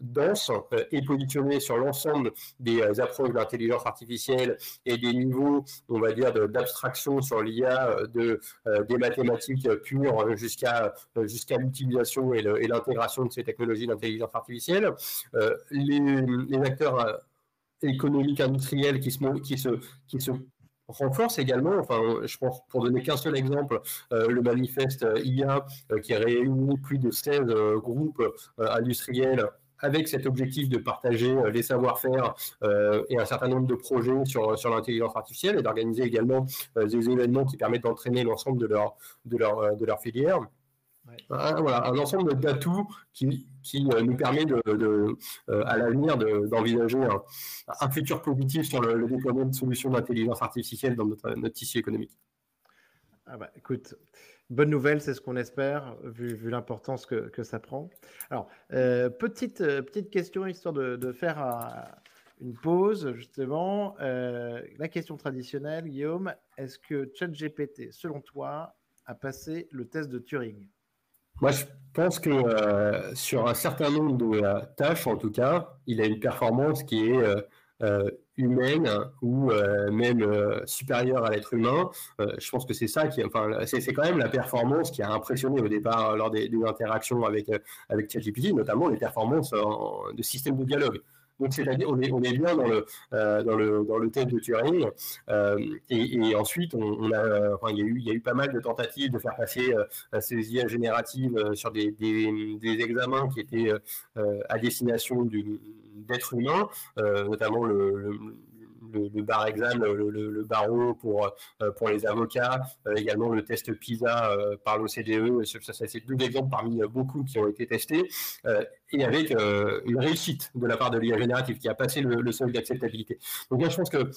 dense euh, et positionné sur l'ensemble des euh, approches d'intelligence artificielle et des niveaux, on va dire, d'abstraction sur l'IA euh, de, des mathématiques pures jusqu'à jusqu'à l'utilisation et l'intégration de ces technologies d'intelligence artificielle. Les, acteurs économiques industriels qui se, qui se, qui se renforcent également, enfin, je pense, pour donner qu'un seul exemple, le manifeste IA qui réunit plus de 16 groupes industriels avec cet objectif de partager euh, les savoir-faire euh, et un certain nombre de projets sur, sur l'intelligence artificielle et d'organiser également euh, des événements qui permettent d'entraîner l'ensemble de leur, de leur, de leur filière. Un, voilà, un ensemble d'atouts qui, qui nous permet de, de à l'avenir d'envisager un, un, futur positif sur le, déploiement de solutions d'intelligence artificielle dans notre, notre tissu économique. Ah bah, écoute, Bonne nouvelle, c'est ce qu'on espère, vu, l'importance que, ça prend. Alors, euh, petite, euh, petite question, histoire de, faire une pause, justement. Euh, la question traditionnelle, Guillaume, est-ce que ChatGPT, selon toi, a passé le test de Turing? Moi, je pense que sur un certain nombre de tâches, en tout cas, il a une performance qui est humaine ou euh, même euh, supérieure à l'être humain. je pense que c'est ça qui, enfin, c'est quand même la performance qui a impressionné au départ lors des, interactions avec avec ChatGPT, notamment les performances de système de dialogue. Donc, c'est-à-dire, on est, on est bien dans le, dans le, dans le test de Turing. et, ensuite, on, a, enfin, il y a eu, il y a eu pas mal de tentatives de faire passer ces IA génératives sur des, des, des examens qui étaient à destination du, d'êtres humains, euh, notamment le, le, bar exam, le, barreau pour, euh, pour les avocats, euh, également le test PISA par l'OCDE. Ça, c'est deux exemples parmi beaucoup qui ont été testés, et avec une réussite de la part de l'IA générative qui a passé le, seuil d'acceptabilité. Donc moi, je pense que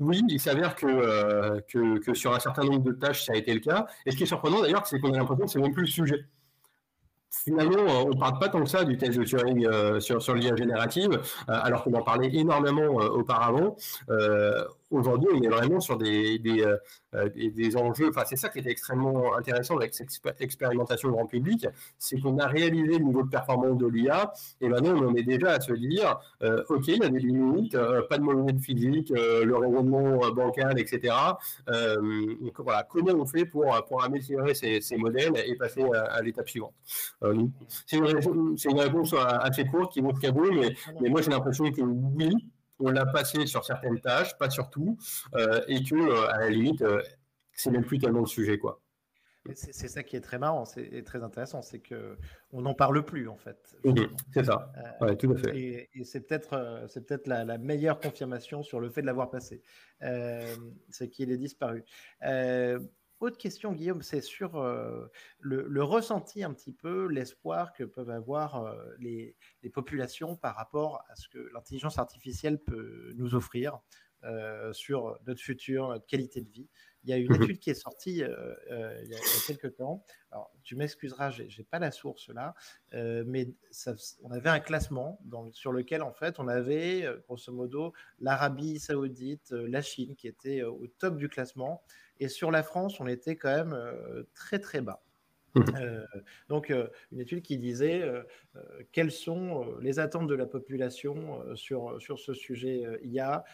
oui, il s'avère que, que, que, sur un certain nombre de tâches, ça a été le cas. Et ce qui est surprenant d'ailleurs, c'est qu'on a l'impression que c'est même plus le sujet finalement, on ne parle pas tant que ça du test de Turing euh, sur, sur l'IA générative, euh, alors qu'on en parlait énormément euh, auparavant aujourd'hui, on est vraiment sur des, des, euh, des, enjeux. Enfin, c'est ça qui est extrêmement intéressant avec cette expérimentation grand public, c'est qu'on a réalisé le niveau de performance de l'IA, et maintenant on en est déjà à se dire, euh, ok, il y a des limites, euh, pas de monnaie physique, le raisonnement bancal, etc. donc voilà, comment on fait pour, pour améliorer ces, modèles et passer à, l'étape suivante? C'est une, réponse assez courte qui vaut cabot, mais, mais moi j'ai l'impression que oui, on l'a passé sur certaines tâches, pas sur tout, euh, et que euh, à la limite, euh, c'est même plus tellement le sujet, quoi. C'est ça qui est très marrant et très intéressant, c'est que on n'en parle plus en fait. C'est ça. Euh, tout à fait. Et, c'est peut-être c'est peut-être la, meilleure confirmation sur le fait de l'avoir passé, euh, c'est qu'il est disparu. Autre question, Guillaume, c'est sur le, ressenti un petit peu, l'espoir que peuvent avoir les, les, populations par rapport à ce que l'intelligence artificielle peut nous offrir sur notre futur, notre qualité de vie. Il y a une mhm. étude qui est sortie euh, euh, il, y a, quelques temps. Alors, tu m'excuseras, je n'ai pas la source là, euh, mais on avait un classement sur lequel, en fait, on avait, grosso modo, l'Arabie Saoudite, la Chine qui étaient au top du classement. Et sur la France, on était quand même très, très bas. Mmh. Euh, donc, euh, une étude qui disait euh, quelles sont les attentes de la population sur, sur ce sujet IA.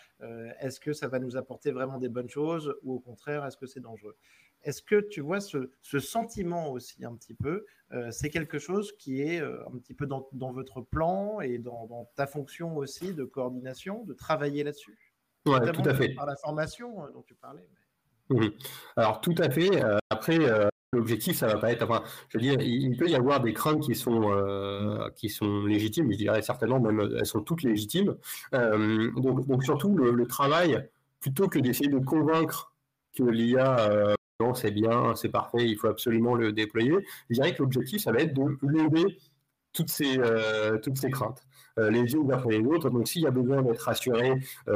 est-ce que ça va nous apporter vraiment des bonnes choses ou au contraire, est-ce que c'est dangereux? Est-ce que tu vois ce, ce, sentiment aussi un petit peu C'est quelque chose qui est un petit peu dans, dans votre plan et dans, dans, ta fonction aussi de coordination, de travailler là-dessus? Oui, tout à fait. Par la formation dont tu parlais. Mmh. Alors, tout à fait. après, L'objectif, ça va pas être. Enfin, je veux dire, il peut y avoir des craintes qui sont euh, qui sont légitimes. Je dirais certainement même elles sont toutes légitimes. Euh, donc, surtout le, travail, plutôt que d'essayer de convaincre que l'IA euh, non c'est bien, c'est parfait, il faut absolument le déployer. Je dirais que l'objectif, ça va être de lever toutes ces toutes ces craintes. les unes après les autres. Donc, s'il y a besoin d'être rassuré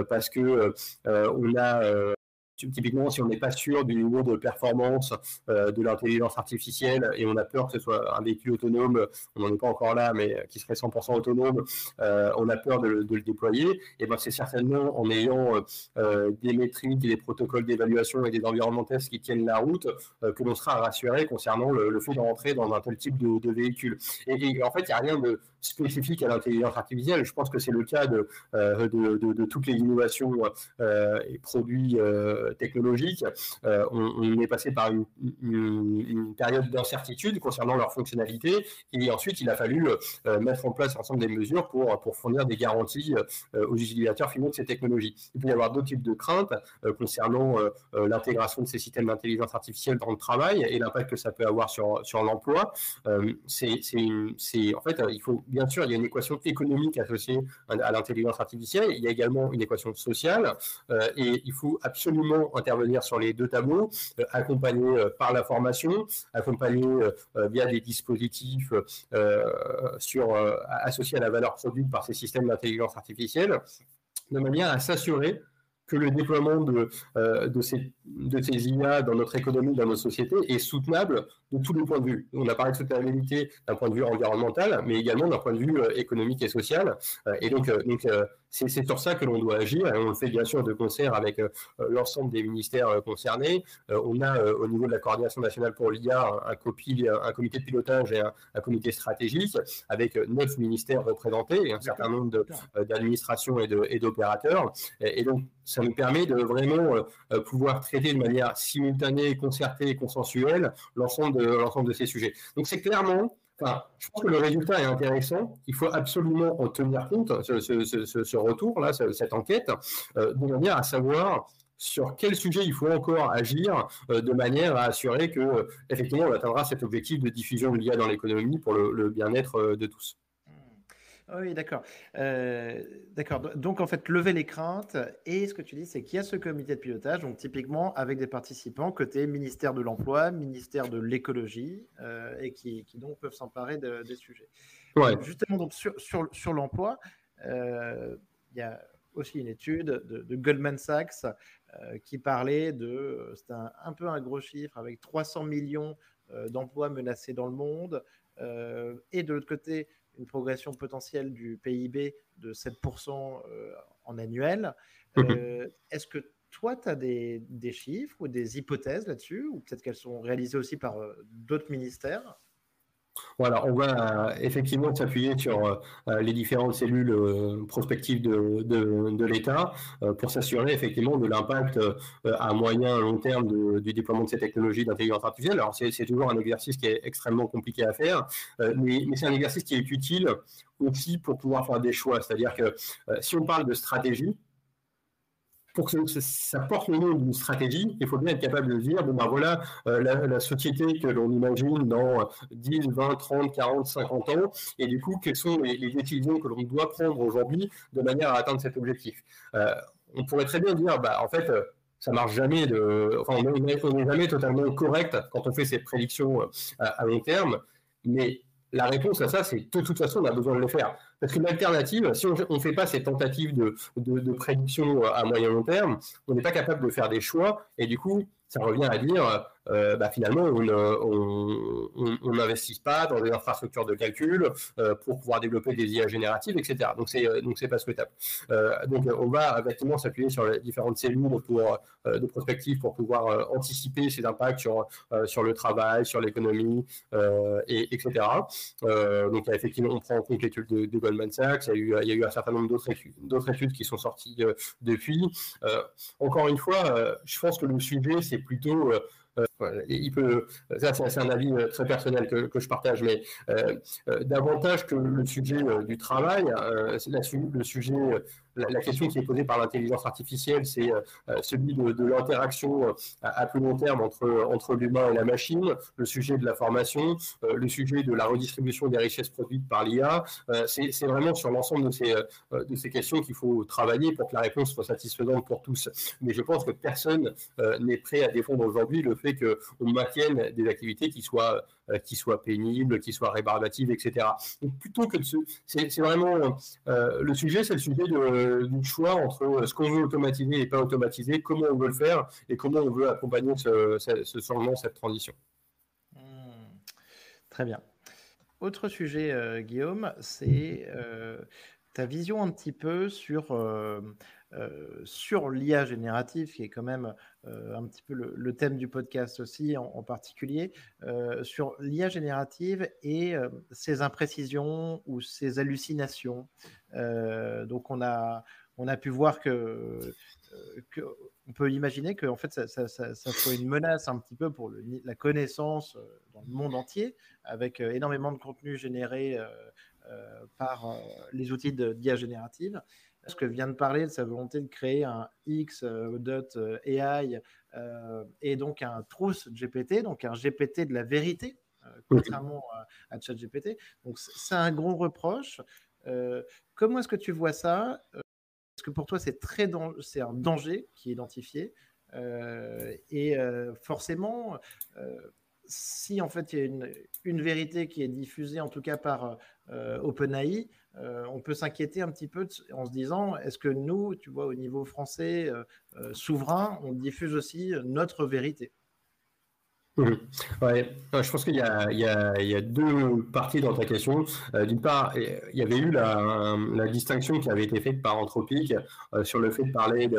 parce que on a Typiquement, si on n'est pas sûr du niveau de performance euh, de l'intelligence artificielle et on a peur que ce soit un véhicule autonome, on n'en est pas encore là, mais qui serait 100% autonome, euh, on a peur de, le déployer, et ben c'est certainement en ayant euh, des métriques, des protocoles d'évaluation et des environnements tests qui tiennent la route que l'on sera rassuré concernant le, fait de rentrer dans un tel type de, véhicule. Et, en fait, il n'y a rien de spécifique à l'intelligence artificielle. Je pense que c'est le cas de, de, toutes les innovations et produits technologiques, euh, on, est passé par une, période d'incertitude concernant leur fonctionnalité, et ensuite il a fallu euh, mettre en place ensemble des mesures pour, fournir des garanties euh, aux utilisateurs finaux de ces technologies. Il peut y avoir d'autres types de craintes concernant l'intégration de ces systèmes d'intelligence artificielle dans le travail et l'impact que ça peut avoir sur, l'emploi. en fait, il faut bien sûr, il y a une équation économique associée à l'intelligence artificielle, il y a également une équation sociale, et il faut absolument intervenir sur les deux tableaux, euh, accompagné euh, par la formation, accompagné euh, via des dispositifs sur, associés à la valeur produite par ces systèmes d'intelligence artificielle, de manière à s'assurer que le déploiement de, ces, de ces IA dans notre économie, dans nos sociétés, est soutenable de tous les points de vue. On a parlé de soutenabilité d'un point de vue environnemental, mais également d'un point de vue économique et social. et donc, donc c'est sur ça que l'on doit agir et on le fait bien sûr de concert avec euh, l'ensemble des ministères euh, concernés. Euh, on a au niveau de la coordination nationale pour l'IA un, un, comité de pilotage et un, comité stratégique avec neuf ministères représentés et un certain nombre d'administrations et d'opérateurs. Et, et, donc ça nous permet de vraiment pouvoir traiter de manière simultanée, concertée et consensuelle l'ensemble de, l'ensemble de ces sujets. Donc c'est clairement je pense que le résultat est intéressant. Il faut absolument en tenir compte, ce, retour-là, cette enquête, euh, de manière à savoir sur quel sujet il faut encore agir euh, de manière à assurer que, effectivement, on atteindra cet objectif de diffusion de l'IA dans l'économie pour le bien-être euh, de tous. Ah oui, d'accord. Euh, d'accord. Donc, en fait, lever les craintes. Et ce que tu dis, c'est qu'il y a ce comité de pilotage, donc typiquement avec des participants côté ministère de l'Emploi, ministère de l'Écologie, euh, et qui, donc peuvent s'emparer des sujets. Ouais. Justement, donc, sur, sur, sur l'emploi, euh, il y a aussi une étude de, Goldman Sachs qui parlait de, c'était un, un, peu un gros chiffre, avec 300 millions d'emplois menacés dans le monde. et de l'autre côté, une progression potentielle du PIB de 7% euh, en annuel. Mhm. Euh, est-ce que toi, tu as des, chiffres ou des hypothèses là-dessus, ou peut-être qu'elles sont réalisées aussi par euh, d'autres ministères? Voilà, on va euh, effectivement s'appuyer sur euh, euh, les différentes cellules prospectives de, l'État pour s'assurer effectivement de l'impact à moyen long terme du déploiement de ces technologies d'intelligence artificielle. Alors c'est toujours un exercice qui est extrêmement compliqué à faire, mais, mais c'est un exercice qui est utile aussi pour pouvoir faire des choix. C'est-à-dire que si on parle de stratégie, pour que ça porte le nom d'une stratégie, il faut bien être capable de dire, bon ben voilà, euh, la, société que l'on imagine dans 10, 20, 30, 40, 50 ans, et du coup, quelles sont les, décisions que l'on doit prendre aujourd'hui de manière à atteindre cet objectif? Euh, on pourrait très bien dire, bah, en fait, euh, ça marche jamais de, enfin, on n'est jamais totalement correct quand on fait ces prédictions à long terme, mais la réponse à ça, c'est de toute façon, on a besoin de le faire. Parce qu'une alternative, si on ne fait pas ces tentatives de, de, prédiction à moyen long terme, on n'est pas capable de faire des choix. Et du coup, ça revient à dire, euh, bah, finalement, on n'investit pas dans des infrastructures de calcul euh, pour pouvoir développer des IA génératives, etc. Donc, c'est euh, donc c'est pas souhaitable. donc, on va effectivement s'appuyer sur les différentes cellules pour, de prospective pour pouvoir anticiper ces impacts sur, sur le travail, sur l'économie, et, etc. donc, effectivement, on prend en compte l'étude de, Goldman Sachs. Il y a eu, un certain nombre d'autres études, études qui sont sorties depuis. encore une fois, je pense que le sujet, c'est plutôt euh, il peut, ça c'est un avis euh, très personnel que, je partage, mais euh, davantage que le sujet du travail, c'est le sujet la, question qui est posée par l'intelligence artificielle, c'est euh, euh, celui de, l'interaction euh, à, plus long terme entre, entre l'humain et la machine, le sujet de la formation, le sujet de la redistribution des richesses produites par l'IA. c'est vraiment sur l'ensemble de ces, de ces questions qu'il faut travailler pour que la réponse soit satisfaisante pour tous. Mais je pense que personne n'est prêt à défendre aujourd'hui le fait qu'on maintienne des activités qui soient qui soit pénible, qui soit rébarbative, etc. Donc plutôt que de se... c'est vraiment euh, le sujet, c'est le sujet du choix entre ce qu'on veut automatiser et pas automatiser, comment on veut le faire et comment on veut accompagner ce, changement, cette transition. Hmm. Très bien. Autre sujet, euh, Guillaume, c'est ta vision un petit peu sur euh, sur l'IA générative, qui est quand même euh, un petit peu le, thème du podcast aussi en, particulier, euh, sur l'IA générative et ses imprécisions ou ses hallucinations. donc on a, on a pu voir que, on peut imaginer que en fait ça, ça, soit une menace un petit peu pour la connaissance dans le monde entier, avec énormément de contenu généré par les outils d'IA générative ce que vient de parler de sa volonté de créer un X euh, dot euh, AI euh, et donc un Truth GPT, donc un GPT de la vérité, contrairement à, ChatGPT. Donc c'est un gros reproche. comment est-ce que tu vois ça Est-ce que pour toi c'est très c'est un danger qui est identifié et forcément si en fait il y a une, une, vérité qui est diffusée en tout cas par OpenAI, euh, on peut s'inquiéter un petit peu en se disant est-ce que nous, tu vois, au niveau français euh, euh, souverain, on diffuse aussi notre vérité? Mmh. je pense qu'il y, a deux parties dans ta question. D'une part, il y avait eu la, distinction qui avait été faite par Anthropique sur le fait de parler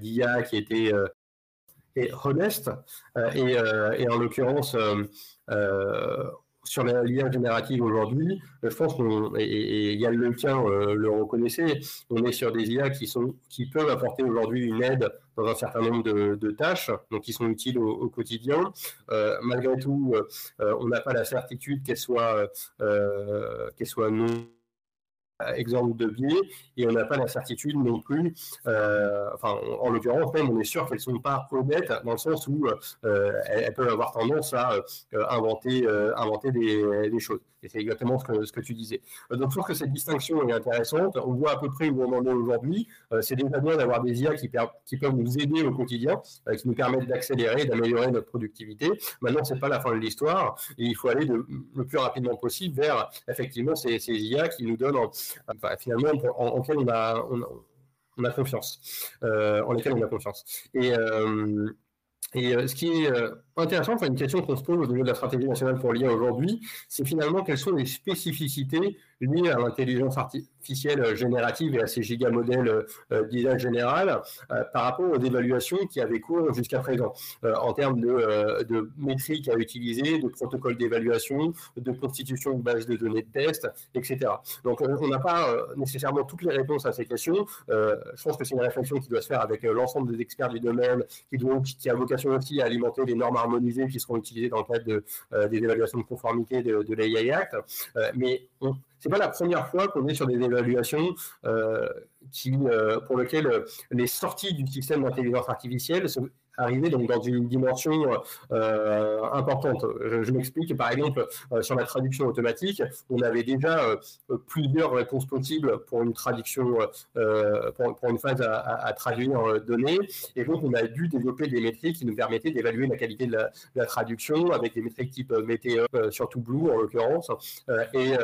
d'IA qui était honeste, et, et, en l'occurrence, sur l'IA générative aujourd'hui, euh, je pense qu'on, et, Yann Lequin euh, le reconnaissait, on est sur des IA qui, sont, qui peuvent apporter aujourd'hui une aide dans un certain nombre de, tâches, donc qui sont utiles au, quotidien. Euh, malgré tout, on n'a pas la certitude qu'elles soient, qu'elles soient non exemple de biais et on n'a pas la certitude non plus, euh, enfin en, l'occurrence même on est sûr qu'elles ne sont pas honnêtes dans le sens où euh, elles, peuvent avoir tendance à euh, inventer, inventer des, choses. C'est exactement ce que, tu disais. Donc je trouve que cette distinction est intéressante. On voit à peu près où on en est aujourd'hui. c'est déjà bien d'avoir des IA qui, peuvent nous aider au quotidien, qui nous permettent d'accélérer, d'améliorer notre productivité. Maintenant, c'est pas la fin de l'histoire et il faut aller le plus rapidement possible vers effectivement ces, IA qui nous donnent finalement, en, en on a, on, a confiance, euh, en lesquels on a confiance. Et, euh, et euh, ce qui est intéressant, enfin une question qu'on se pose au niveau de la stratégie nationale pour l'IA aujourd'hui, c'est finalement quelles sont les spécificités liées à l'intelligence artificielle générative et à ces gigamodèles euh, euh, d'IA générale euh, par rapport aux évaluations qui avaient cours jusqu'à présent en termes de, de, métriques à utiliser, de protocoles d'évaluation, de constitution de bases de données de tests, etc. Donc on n'a pas nécessairement toutes les réponses à ces questions. je pense que c'est une réflexion qui doit se faire avec l'ensemble des experts du domaine, qui, doit, qui a vocation aussi à alimenter les normes harmonisées qui seront utilisées dans le cadre de, des évaluations de conformité de, de l'AI Act. mais ce n'est pas la première fois qu'on est sur des évaluations qui, pour lesquelles les sorties du système d'intelligence artificielle arriver donc dans une dimension euh, importante. Je, m'explique, par exemple, euh, sur la traduction automatique, on avait déjà euh, plusieurs réponses possibles pour une traduction, pour, une phase à, traduire données, et donc on a dû développer des métriques qui nous permettaient d'évaluer la qualité de la, traduction avec des métriques type météo, surtout Blue en l'occurrence, et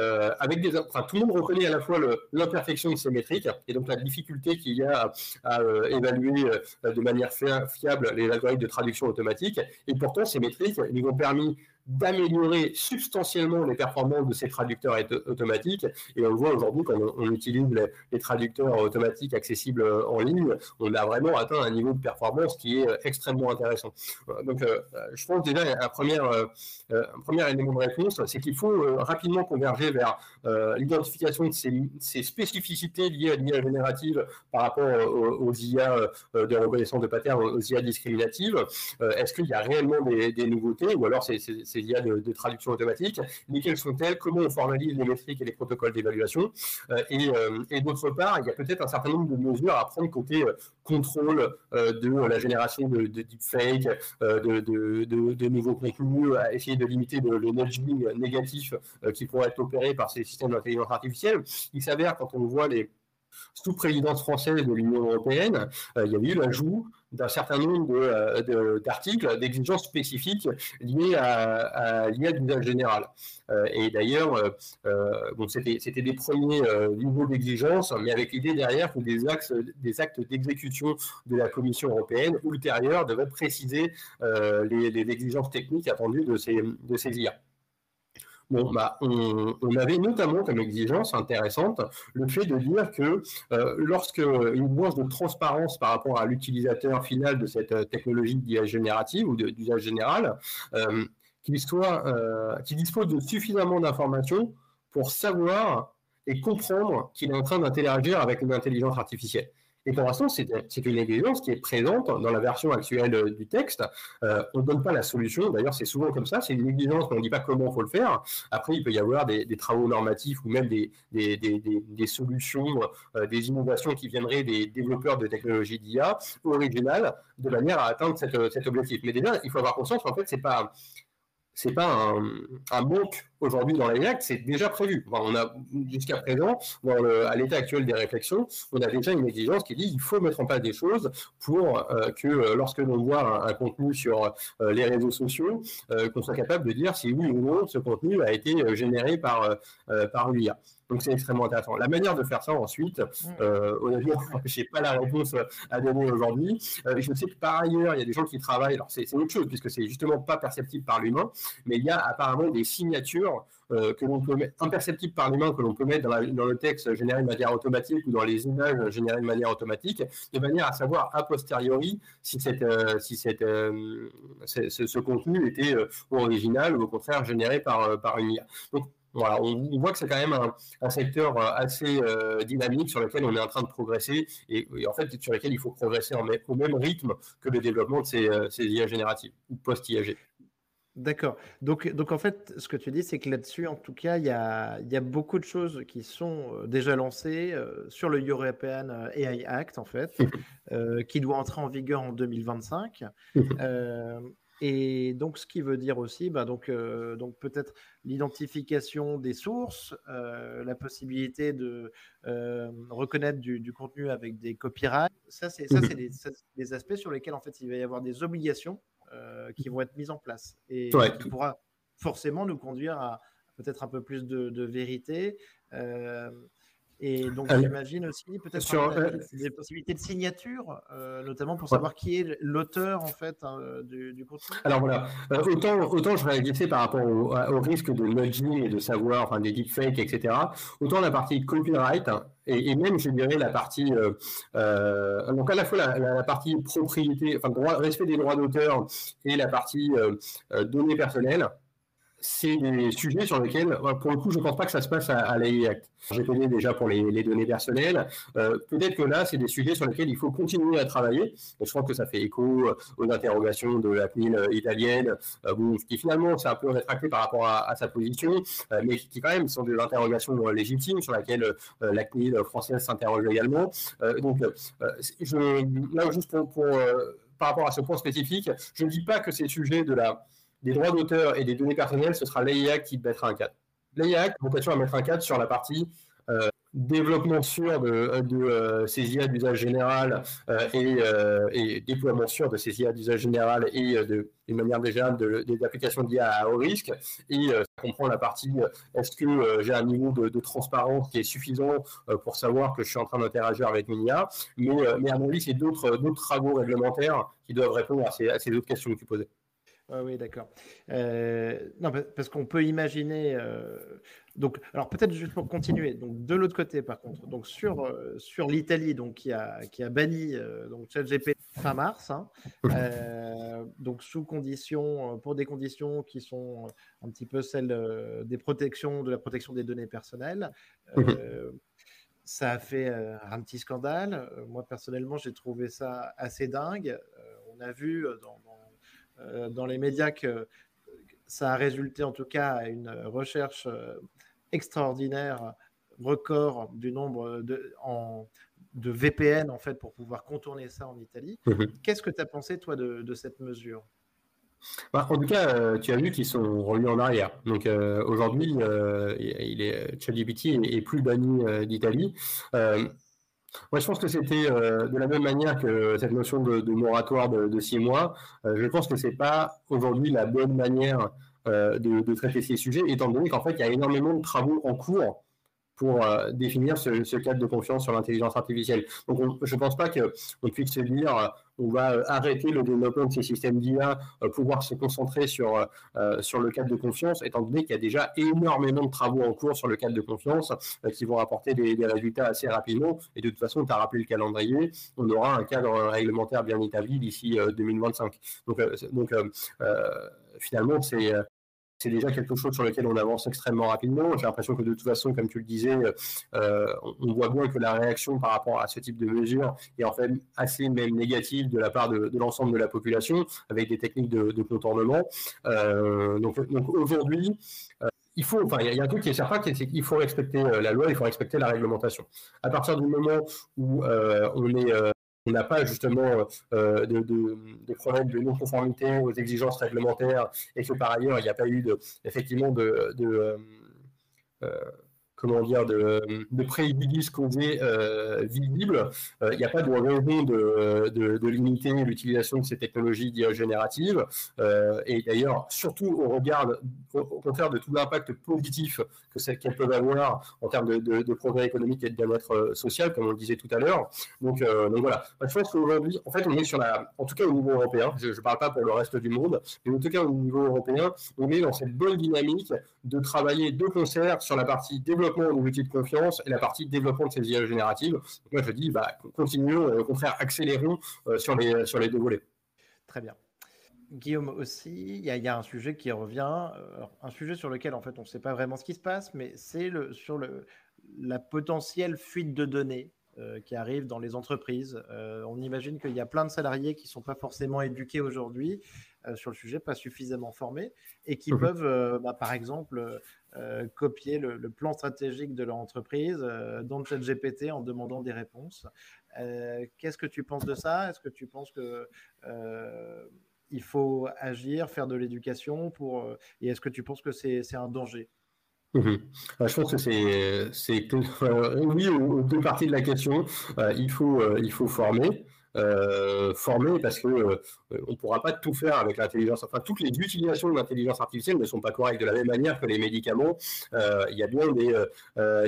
avec des, enfin, tout le monde reconnaît à la fois l'imperfection de ces métriques et donc la difficulté qu'il y a à évaluer de manière fiable les algorithmes de traduction automatique. Et pourtant, ces métriques nous ont permis d'améliorer substantiellement les performances de ces traducteurs automatiques. Et on le voit aujourd'hui quand on, utilise les, traducteurs automatiques accessibles euh, en ligne, on a vraiment atteint un niveau de performance qui est euh, extrêmement intéressant. Donc, euh, je pense déjà un premier, un premier élément de réponse, c'est qu'il faut rapidement converger vers l'identification de ces, spécificités liées à l'IA générative par rapport aux, IA de reconnaissance de pattern, aux IA discriminatives. Est-ce qu'il y a réellement des, des nouveautés ou alors c'est il y a de, traduction automatique, lesquelles sont-elles, comment on formalise les métriques et les protocoles d'évaluation, euh, euh, et, d'autre part, il y a peut-être un certain nombre de mesures à prendre côté euh, contrôle de la génération de, de deepfake, de, de, nouveaux contenus, à essayer de limiter le, nudging négatif qui pourrait être opéré par ces systèmes d'intelligence artificielle. Il s'avère, quand on voit les sous présidence française de l'Union européenne, il y a eu l'ajout d'un certain nombre euh, d'articles, d'exigences spécifiques liées à, l'IA d'usage général. Euh, et d'ailleurs, euh, bon, c'était des premiers niveaux d'exigence, mais avec l'idée derrière que des, axes, des actes d'exécution de la Commission européenne ultérieure devaient préciser les, les, exigences techniques attendues de ces, de ces IA. Bon, bah, on, avait notamment comme exigence intéressante le fait de dire que euh, lorsque une de transparence par rapport à l'utilisateur final de cette euh, technologie d'IA générative ou d'usage général, euh, qu'il soit, qu'il dispose de suffisamment d'informations pour savoir et comprendre qu'il est en train d'interagir avec une intelligence artificielle. Et pour l'instant, c'est une exigence qui est présente dans la version actuelle euh, du texte. Euh, on ne donne pas la solution. D'ailleurs, c'est souvent comme ça. C'est une exigence, mais on ne dit pas comment il faut le faire. Après, il peut y avoir des, travaux normatifs ou même des, des, solutions, euh, des innovations qui viendraient des développeurs de technologies d'IA originales de manière à atteindre cet objectif. Mais déjà, il faut avoir conscience qu'en fait, c'est pas c'est pas un, un manque aujourd'hui dans les actes, c'est déjà prévu. on a jusqu'à présent, à l'état actuel des réflexions, on a déjà une exigence qui dit qu'il faut mettre en place des choses pour euh, que euh, lorsque l'on voit un, contenu sur euh, les réseaux sociaux, qu'on soit capable de dire si oui ou non ce contenu a été généré par par l'IA. Donc c'est extrêmement intéressant. La manière de faire ça ensuite, mm. euh, honnêtement, je n'ai pas la réponse à donner aujourd'hui. Euh, je sais que par ailleurs, il y a des gens qui travaillent, alors c'est autre chose, puisque c'est justement pas perceptible par l'humain, mais il y a apparemment des signatures euh, que l'on peut mettre, imperceptibles par l'humain, que l'on peut mettre dans, dans, le texte généré de manière automatique ou dans les images générées de manière automatique, de manière à savoir a posteriori si, cette, euh, si cette, ce, contenu était original ou au contraire généré par, par une IA. Donc, voilà, on, voit que c'est quand même un, secteur euh, assez euh, dynamique sur lequel on est en train de progresser et, en fait sur lequel il faut progresser en, au même rythme que le développement de ces, euh, ces IA génératives ou post-IAG. D'accord. Donc, donc en fait, ce que tu dis, c'est que là-dessus, en tout cas, il y a, y a, beaucoup de choses qui sont déjà lancées sur le European AI Act, en fait, qui doit entrer en vigueur en 2025. Et donc, ce qui veut dire aussi, bah, donc, euh, donc peut-être l'identification des sources, euh, la possibilité de euh, reconnaître du, contenu avec des copyrights. Ça, c'est ça, mmh c'est des, aspects sur lesquels en fait il va y avoir des obligations qui vont être mises en place et qui pourra forcément nous conduire à peut-être un peu plus de, de vérité. Et donc, j'imagine aussi peut-être sur, euh, des possibilités de signature, euh, notamment pour savoir qui est l'auteur en fait hein, du, du, contenu. Alors voilà, euh, autant, autant je réagissais par rapport au, risque de nudging et de savoir, enfin des deepfakes, etc. Autant la partie copyright et, même, je dirais, la partie, donc à la fois la, partie propriété, enfin droit, respect des droits d'auteur et la partie données personnelles c'est des sujets sur lesquels, pour le coup, je ne pense pas que ça se passe à, à l'AI Act. Déjà pour les, données personnelles. Euh, peut-être que là, c'est des sujets sur lesquels il faut continuer à travailler. je crois que ça fait écho aux interrogations de la CNIL italienne, qui finalement s'est un peu rétracté par rapport à, sa position, mais qui quand même sont des interrogations légitimes sur lesquelles la CNIL française s'interroge également. donc, là, juste par rapport à ce point spécifique, je ne dis pas que ces sujets de la, des droits d'auteur et des données personnelles, ce sera l'AIA qui mettra un cadre. L'AIA a vocation à mettre un cadre sur la partie euh, développement sûr de, de euh, ces IA d'usage général euh, et, déploiement sûr de ces IA d'usage général et de, d'une manière déjà des applications d'IA à haut risque. Et ça comprend la partie est-ce que j'ai un niveau de, transparence qui est suffisant pour savoir que je suis en train d'interagir avec une IA. Mais, mais à mon avis, c'est d'autres, d'autres travaux réglementaires qui doivent répondre à ces, à ces autres questions que tu posais oui, d'accord. Euh, non, parce qu'on peut imaginer. Euh, donc, alors peut-être juste pour continuer. Donc, de l'autre côté, par contre, donc sur euh, sur l'Italie, donc qui a qui a banni donc ChatGPT fin mars, hein, donc sous conditions, pour des conditions qui sont un petit peu celles des protections de la protection des données personnelles. Mmh ça a fait un petit scandale. Moi personnellement, j'ai trouvé ça assez dingue. on a vu dans dans les médias que ça a résulté en tout cas à une recherche euh, extraordinaire, record du nombre de, en, de VPN en fait pour pouvoir contourner ça en Italie. Mhm. Qu'est-ce que tu as pensé toi de, cette mesure? Bah, en tout cas, euh, tu as vu qu'ils sont revenus en arrière. Donc aujourd'hui, il est ChatGPT est plus banni d'Italie. Moi, je pense que c'était euh, de la même manière que cette notion de, moratoire de, six mois. Euh, je pense que c'est pas aujourd'hui la bonne manière euh, de, traiter ces sujets, étant donné qu'en fait, il y a énormément de travaux en cours pour euh, définir ce, cadre de confiance sur l'intelligence artificielle. Donc, je ne pense pas qu'on puisse se dire euh, on va euh, arrêter le développement de ces systèmes d'IA, pouvoir se concentrer sur, sur le cadre de confiance, étant donné qu'il y a déjà énormément de travaux en cours sur le cadre de confiance qui vont apporter des, résultats assez rapidement. Et de toute façon, tu as rappelé le calendrier, on aura un cadre réglementaire bien établi d'ici 2025. Donc, donc finalement, c'est c'est déjà quelque chose sur lequel on avance extrêmement rapidement. J'ai l'impression que de toute façon, comme tu le disais, euh, on voit bien que la réaction par rapport à ce type de mesures est en fait assez même négative de la part de, l'ensemble de la population, avec des techniques de, contournement. Euh, donc, aujourd'hui, euh, il faut, enfin, il y, a un truc qui est certain, c'est qu'il faut respecter la loi, il faut respecter la réglementation. À partir du moment où on est on n'a pas justement euh, de, problèmes de non-conformité aux exigences réglementaires et que par ailleurs il n'y a pas eu de, effectivement de, euh, euh, comment dire, de, de préjudice causé euh, visible. Il n'y a pas de raison de, de, limiter l'utilisation de ces technologies génératives. et d'ailleurs, surtout au regard, au, contraire de tout l'impact positif que qu'elles peuvent avoir en termes de, de, progrès économique et de bien-être euh, social, comme on le disait tout à l'heure. Donc, euh, donc voilà. Je pense qu'aujourd'hui, en fait, on est sur la, en tout cas au niveau européen, je ne parle pas pour le reste du monde, mais en tout cas au niveau européen, on est dans cette bonne dynamique de travailler de concert sur la partie développement de l'outil de confiance et la partie développement de ces IA génératives. Donc moi, je dis, bah, continuons, et au contraire, accélérons euh, sur, les, sur les deux volets. Très bien. Guillaume aussi, il y, a un sujet qui revient, euh, un sujet sur lequel en fait on ne sait pas vraiment ce qui se passe, mais c'est le, sur le, la potentielle fuite de données euh, qui arrive dans les entreprises. Euh, on imagine qu'il y a plein de salariés qui ne sont pas forcément éduqués aujourd'hui sur le sujet, pas suffisamment formés, et qui mmh peuvent, bah, par exemple, copier le, plan stratégique de leur entreprise dans le chat GPT en demandant des réponses. Qu'est-ce que tu penses de ça? Est-ce que tu penses que il faut agir, faire de l'éducation pour. Euh, et est-ce que tu penses que c'est un danger? Mhm. euh, Je pense que c'est euh, oui aux deux parties de la question. il faut il faut former. Former parce que on ne pourra pas tout faire avec l'intelligence. Enfin, toutes les utilisations de l'intelligence artificielle ne sont pas correctes de la même manière que les médicaments. il y a bien des,